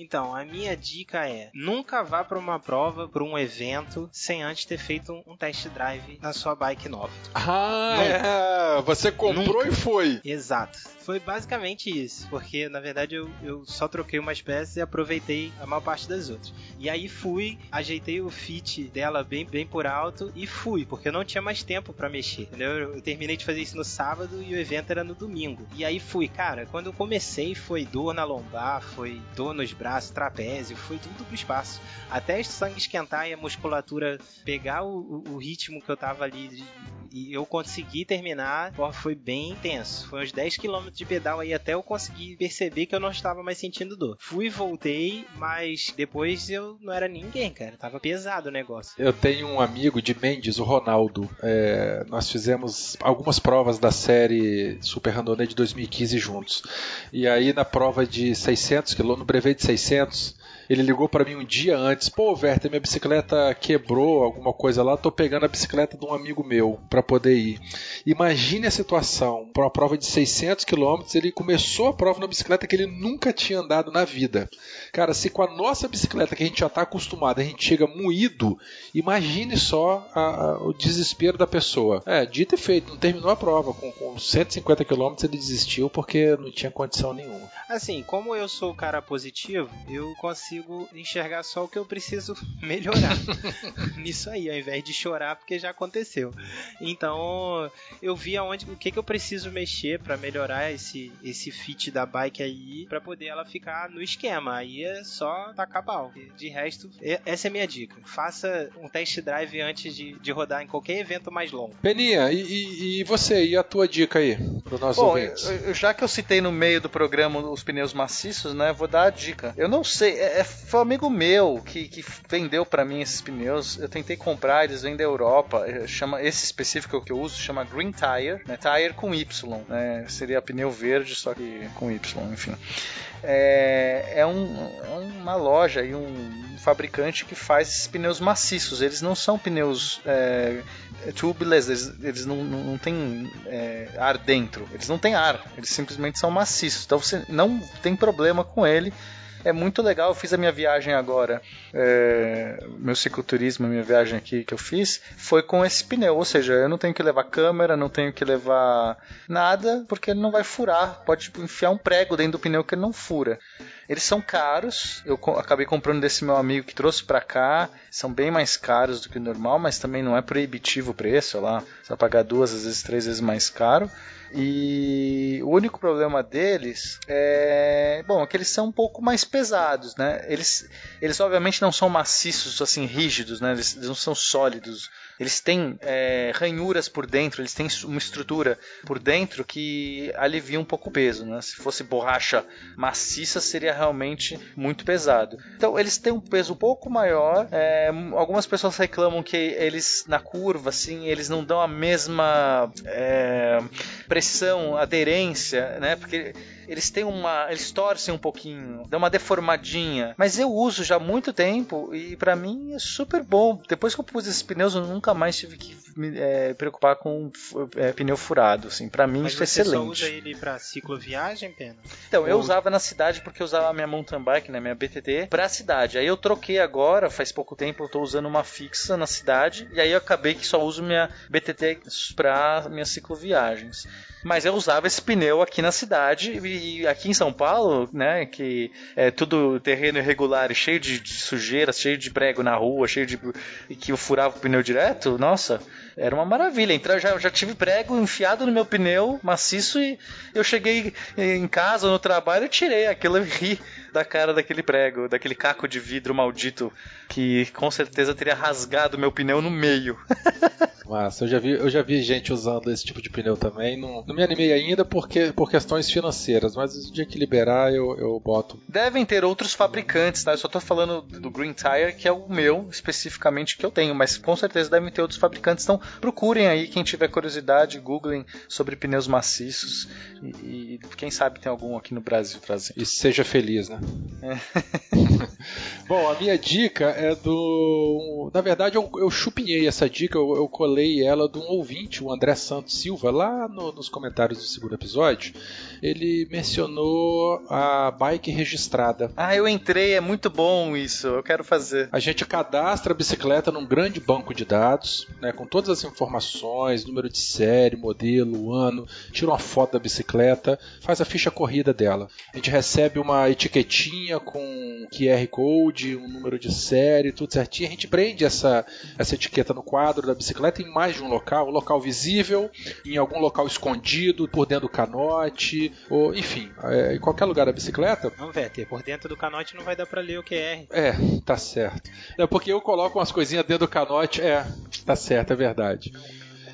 [SPEAKER 5] Então, a minha dica é: nunca vá para uma prova, para um evento, sem antes ter feito um, um test drive na sua bike nova.
[SPEAKER 2] Ah, é. Você comprou
[SPEAKER 5] Nunca.
[SPEAKER 2] e foi.
[SPEAKER 5] Exato. Foi basicamente isso, porque na verdade eu, eu só troquei umas peças e aproveitei a maior parte das outras. E aí fui, ajeitei o fit dela bem, bem por alto e fui, porque eu não tinha mais tempo pra mexer, entendeu? Eu terminei de fazer isso no sábado e o evento era no domingo. E aí fui, cara, quando eu comecei foi dor na lombar, foi dor nos braços, trapézio, foi tudo pro espaço. Até o sangue esquentar e a musculatura pegar o, o- o ritmo que eu tava ali e eu consegui terminar, foi bem intenso. Foi uns 10 km de pedal aí até eu conseguir perceber que eu não estava mais sentindo dor. Fui e voltei, mas depois eu não era ninguém, cara. Tava pesado o negócio.
[SPEAKER 2] Eu tenho um amigo de Mendes, o Ronaldo. É, nós fizemos algumas provas da série Super Randonê de 2015 juntos. E aí na prova de 600 km, no brevet de 600, ele ligou para mim um dia antes. Pô, Werther, minha bicicleta quebrou, alguma coisa lá. Tô pegando a bicicleta de um amigo meu para poder ir. Imagine a situação. Para uma prova de 600 km, ele começou a prova na bicicleta que ele nunca tinha andado na vida. Cara, se com a nossa bicicleta que a gente já está acostumado, a gente chega moído, imagine só a- a- o desespero da pessoa. É, dito e feito, não terminou a prova. Com, com 150 km ele desistiu porque não tinha condição nenhuma.
[SPEAKER 5] Assim, como eu sou o cara positivo, eu consigo enxergar só o que eu preciso melhorar. Nisso aí, ao invés de chorar porque já aconteceu. Então, eu vi aonde o que, que eu preciso mexer pra melhorar esse esse fit da bike aí pra poder ela ficar no esquema. Aí é só tacar pau. De resto, essa é a minha dica. Faça um test drive antes de, de rodar em qualquer evento mais longo.
[SPEAKER 2] Peninha, e, e- e você? E a tua dica aí para os nossos
[SPEAKER 3] Bom,
[SPEAKER 2] ouvintes?
[SPEAKER 3] eu- eu- já que eu citei no meio do programa os pneus maciços, né? Vou dar a dica. Eu não sei, é, é- foi um amigo meu que, que vendeu pra mim esses pneus. Eu tentei comprar, eles vêm da Europa. eh, Chama esse específico que eu uso chama Green Tire, né? Tire com Y, né? Seria pneu verde só que com Y, enfim. É, é um- é uma loja e um fabricante que faz esses pneus maciços. Eles não são pneus é, tubeless, eles, eles não, não, não têm é, ar dentro. Eles não têm ar, eles simplesmente são maciços. Então você não tem problema com ele. É muito legal, eu fiz a minha viagem agora, é, meu cicloturismo, minha viagem aqui que eu fiz, foi com esse pneu, ou seja, eu não tenho que levar câmera, não tenho que levar nada, porque ele não vai furar, pode tipo, enfiar um prego dentro do pneu que ele não fura. Eles são caros, eu acabei comprando desse meu amigo que trouxe pra cá, são bem mais caros do que o normal, mas também não é proibitivo o preço, lá, você vai pagar duas, às vezes três vezes mais caro. E o único problema deles é, bom, é que eles são um pouco mais pesados, né? Eles, eles obviamente não são maciços, assim, rígidos, né? Eles, eles não são sólidos. Eles têm é, ranhuras por dentro, eles têm uma estrutura por dentro que alivia um pouco o peso, né? Se fosse borracha maciça, seria realmente muito pesado. Então, eles têm um peso um pouco maior. é, algumas pessoas reclamam que eles, na curva, assim, eles não dão a mesma é, pressão, aderência, né? Porque eles têm uma. Eles torcem um pouquinho, dão uma deformadinha. Mas eu uso já há muito tempo e pra mim é super bom. Depois que eu pus esses pneus, eu nunca mais tive que me é, preocupar com é, pneu furado. Assim. Pra mim
[SPEAKER 5] Mas
[SPEAKER 3] isso é
[SPEAKER 5] você só
[SPEAKER 3] excelente.
[SPEAKER 5] usa ele pra cicloviagem, Pena?
[SPEAKER 3] Então, eu usava na cidade porque eu usava a minha mountain bike, né, minha BTT, pra cidade. Aí eu troquei agora, faz pouco tempo, eu tô usando uma fixa na cidade, e aí eu acabei que só uso minha BTT pra minhas cicloviagens. Mas eu usava esse pneu aqui na cidade e aqui em São Paulo, né, que é tudo terreno irregular e cheio de, de sujeira, cheio de prego na rua, cheio de e que eu furava o pneu direto, nossa, era uma maravilha. Entrar, já, já tive prego enfiado no meu pneu maciço e eu cheguei em casa no trabalho e tirei aquilo e ri da cara daquele prego, daquele caco de vidro maldito que com certeza teria rasgado meu pneu no meio.
[SPEAKER 2] Massa, eu já vi, eu já vi gente usando esse tipo de pneu também. Não, não me animei ainda porque, por questões financeiras, mas o dia que liberar eu, eu boto.
[SPEAKER 3] Devem ter outros fabricantes, tá? Eu só tô falando do Green Tire, que é o meu especificamente que eu tenho, mas com certeza devem ter outros fabricantes. Então procurem aí, quem tiver curiosidade, googlem sobre pneus maciços e, e quem sabe tem algum aqui no Brasil trazendo.
[SPEAKER 2] E seja feliz, né? Bom, a minha dica é do. Na verdade, eu, eu chupinhei essa dica, eu, eu colei ela de um ouvinte, o André Santos Silva, lá no- nos comentários do segundo episódio. Ele mencionou a bike registrada.
[SPEAKER 3] Ah, eu entrei, é muito bom isso, eu quero fazer.
[SPEAKER 2] A gente cadastra a bicicleta num grande banco de dados, né, com todas as informações, número de série, modelo, ano, tira uma foto da bicicleta, faz a ficha corrida dela. A gente recebe uma etiquetinha com QR Code, um número de série, tudo certinho. A gente prende essa, essa etiqueta no quadro da bicicleta em mais de um local, um local visível, em algum local escondido, por dentro do canote, ou enfim, é, em qualquer lugar da bicicleta.
[SPEAKER 5] Não, Vetter, por dentro do canote não vai dar pra ler o QR.
[SPEAKER 2] É, tá certo. É porque eu coloco umas coisinhas dentro do canote. É, tá certo, é verdade verdade.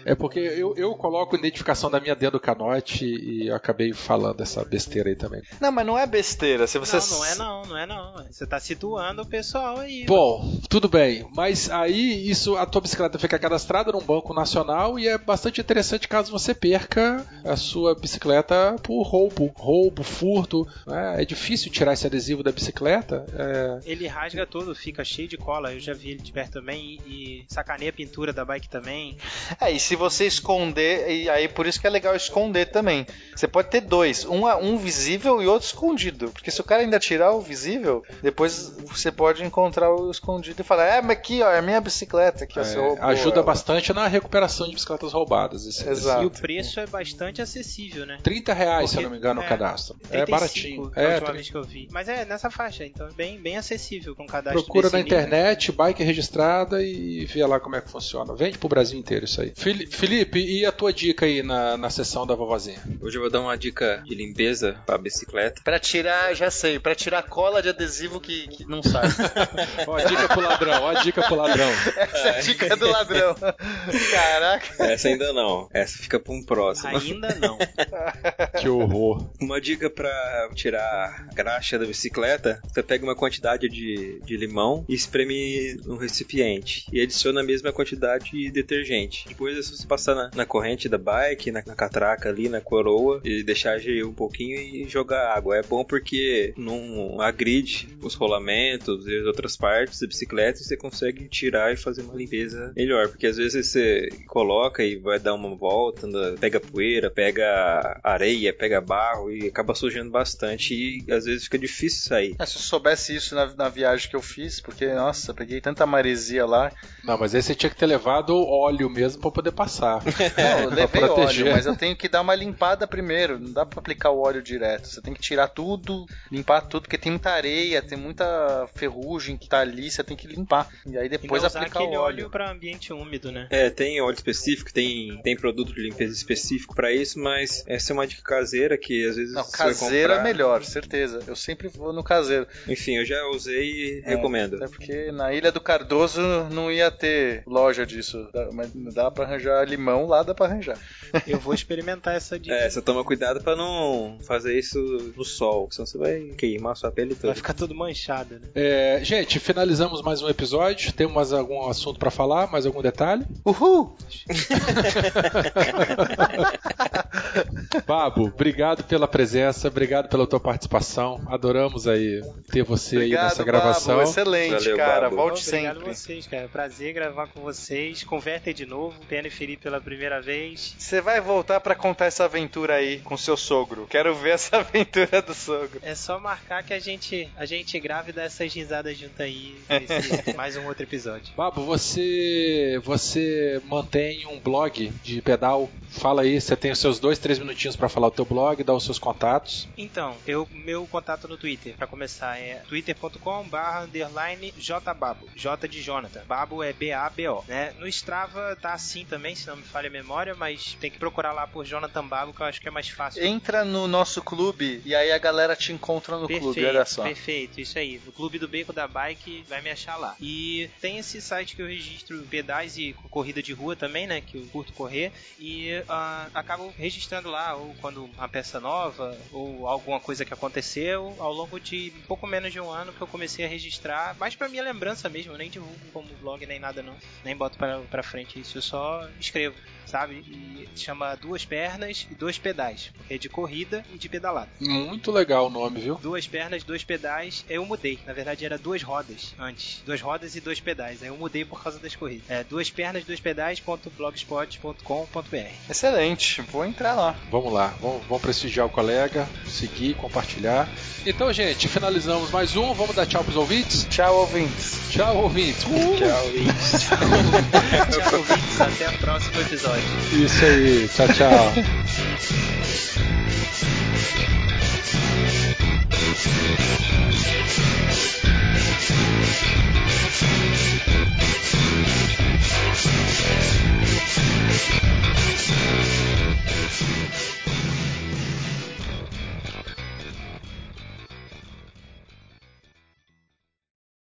[SPEAKER 2] É porque eu, eu coloco identificação da minha dentro do canote e eu acabei falando essa besteira aí também.
[SPEAKER 3] Não, mas não é besteira, se você...
[SPEAKER 5] Não, não é não, não é não. Você tá situando o pessoal aí.
[SPEAKER 2] Bom, tudo bem, mas aí isso a tua bicicleta fica cadastrada num banco nacional e é bastante interessante caso você perca a sua bicicleta por roubo, roubo, furto. né? É difícil tirar esse adesivo da bicicleta. é,
[SPEAKER 5] Ele rasga todo, fica cheio de cola. Eu já vi ele de perto também e, e sacaneia a pintura da bike também.
[SPEAKER 3] É, e se você esconder, e aí por isso que é legal esconder também. Você pode ter dois, um, um visível e outro escondido. Porque se o cara ainda tirar o visível, depois você pode encontrar o escondido e falar: É, mas aqui, ó, é a minha bicicleta ó,
[SPEAKER 2] é,
[SPEAKER 3] você roubou
[SPEAKER 2] ajuda
[SPEAKER 3] ela."
[SPEAKER 2] bastante na recuperação de bicicletas roubadas. Esse,
[SPEAKER 3] Exato.
[SPEAKER 5] E o preço é bastante acessível, né?
[SPEAKER 2] 30 reais, se eu
[SPEAKER 5] Porque-
[SPEAKER 2] não me engano, o
[SPEAKER 5] é,
[SPEAKER 2] cadastro. É
[SPEAKER 5] 35
[SPEAKER 2] baratinho.
[SPEAKER 5] Da
[SPEAKER 2] É,
[SPEAKER 5] última
[SPEAKER 2] tri-
[SPEAKER 5] vez que eu vi. Mas é nessa faixa, então é bem, bem acessível com cadastro
[SPEAKER 2] Procura na
[SPEAKER 5] nível.
[SPEAKER 2] internet, bike registrada e vê lá como é que funciona. Vende pro Brasil inteiro isso aí. Fili- Felipe, e a tua dica aí na, na sessão da vovozinha?
[SPEAKER 4] Hoje eu vou dar uma dica de limpeza pra bicicleta.
[SPEAKER 3] Pra tirar, já sei, pra tirar cola de adesivo que, que não sai.
[SPEAKER 2] Ó, a dica pro ladrão, ó, a dica pro ladrão.
[SPEAKER 3] Essa é a dica do ladrão. Caraca.
[SPEAKER 4] Essa ainda não. Essa fica pra um próximo.
[SPEAKER 5] Ainda não.
[SPEAKER 2] Que horror.
[SPEAKER 4] Uma dica pra tirar a graxa da bicicleta: você pega uma quantidade de, de limão e espreme no recipiente. E adiciona a mesma quantidade de detergente. Depois é só você passar na, na corrente da bike, na, na catraca ali, na coroa, e deixar gerir um pouquinho e jogar água. É bom porque não agride os rolamentos e as outras partes da bicicleta e você consegue tirar e fazer uma limpeza melhor. Porque às vezes você coloca e vai dar uma volta, anda- pega poeira, pega areia, pega barro e acaba sujando bastante e às vezes fica difícil sair.
[SPEAKER 3] Ah, se eu soubesse isso na, na viagem que eu fiz, porque, nossa, peguei tanta maresia lá.
[SPEAKER 2] Não, mas aí você tinha que ter levado óleo mesmo pra poder passar.
[SPEAKER 3] Não, eu
[SPEAKER 2] Pra
[SPEAKER 3] levei
[SPEAKER 2] proteger.
[SPEAKER 3] óleo, mas eu tenho que dar uma limpada primeiro. Não dá pra aplicar o óleo direto. Você tem que tirar tudo, limpar tudo, porque tem muita areia, tem muita ferrugem que tá ali, você tem que limpar. E aí
[SPEAKER 5] E
[SPEAKER 3] depois
[SPEAKER 5] usar
[SPEAKER 3] aplicar o
[SPEAKER 5] óleo
[SPEAKER 3] óleo.
[SPEAKER 5] pra ambiente úmido, né?
[SPEAKER 4] É, tem óleo específico, tem, tem produto de limpeza específico pra isso, mas essa é uma dica caseira que às vezes
[SPEAKER 3] Não, caseiro é melhor, certeza. Eu sempre vou no caseiro.
[SPEAKER 4] Enfim, eu já usei e
[SPEAKER 3] É,
[SPEAKER 4] recomendo.
[SPEAKER 3] Até porque na Ilha do Cardoso não ia ter loja disso. Mas dá pra arranjar limão, lá dá pra arranjar.
[SPEAKER 5] Eu vou experimentar essa dica.
[SPEAKER 4] É, só toma cuidado pra não fazer isso no sol, senão você vai queimar sua pele
[SPEAKER 5] Vai
[SPEAKER 4] toda.
[SPEAKER 5] ficar tudo manchado, né?
[SPEAKER 2] É, gente, finalizamos mais um episódio. Temos mais algum assunto pra falar? Mais algum detalhe?
[SPEAKER 3] Uhul!
[SPEAKER 2] Babo, obrigado pela presença, obrigado pela tua participação. Adoramos aí ter você
[SPEAKER 3] Obrigado,
[SPEAKER 2] aí nessa gravação.
[SPEAKER 3] Babo, excelente,
[SPEAKER 4] Valeu,
[SPEAKER 3] cara.
[SPEAKER 4] Babo.
[SPEAKER 3] Volte
[SPEAKER 5] Obrigado
[SPEAKER 3] sempre.
[SPEAKER 5] a vocês, cara. Prazer gravar com vocês. Convertem de novo. Pena Felipe pela primeira vez.
[SPEAKER 3] Você vai voltar pra contar essa aventura aí com seu sogro. Quero ver essa aventura do sogro.
[SPEAKER 5] É só marcar que a gente, a gente grava e dá essas risadas junto aí. nesse mais um outro episódio.
[SPEAKER 2] Babo, você você mantém um blog de pedal? Fala aí, você tem os seus dois, três minutinhos pra falar o teu blog, dar os seus contatos.
[SPEAKER 5] Então, eu, meu contato no Twitter, pra começar, é twitter.com barra underline jbabo. J de Jonathan. Babo é B-A-B-O. Né? No Strava tá assim também, se não me falha a memória, mas tem que procurar lá por Jonathan Babo, que eu acho que é mais fácil.
[SPEAKER 3] Entra no nosso clube e aí a galera te encontra no clube, olha só.
[SPEAKER 5] Perfeito, isso aí. No Clube do Beco da Bike vai me achar lá. E tem esse site que eu registro pedais e corrida de rua também, né? Que eu curto correr. E ah, acabo registrando lá, ou quando uma peça nova, ou alguma coisa que aconteceu, ao longo de um pouco menos de um ano que eu comecei a registrar, mais pra minha lembrança mesmo, eu nem divulgo como blog nem nada não, nem boto pra, pra frente isso, eu só escrevo, sabe? E chama Duas Pernas e Dois Pedais, porque é de corrida e de pedalada.
[SPEAKER 2] Muito legal o nome, viu?
[SPEAKER 5] Duas pernas, dois pedais. Eu mudei. Na verdade era duas rodas antes. Duas rodas e dois pedais. Aí eu mudei por causa das corridas. É duas pernas, dois pedais.blogspot.com.br.
[SPEAKER 3] Excelente, vou entrar lá.
[SPEAKER 2] Vamos lá, vamos, vamos prestigiar o colega, seguir, compartilhar. Então, gente, finalizamos mais um. Vamos dar tchau pros ouvintes?
[SPEAKER 3] Tchau, ouvintes.
[SPEAKER 2] Tchau, ouvintes. Uh!
[SPEAKER 4] Tchau, Luiz.
[SPEAKER 5] Tchau, ouvintes. Até o próximo episódio.
[SPEAKER 2] Isso aí. Tchau, tchau.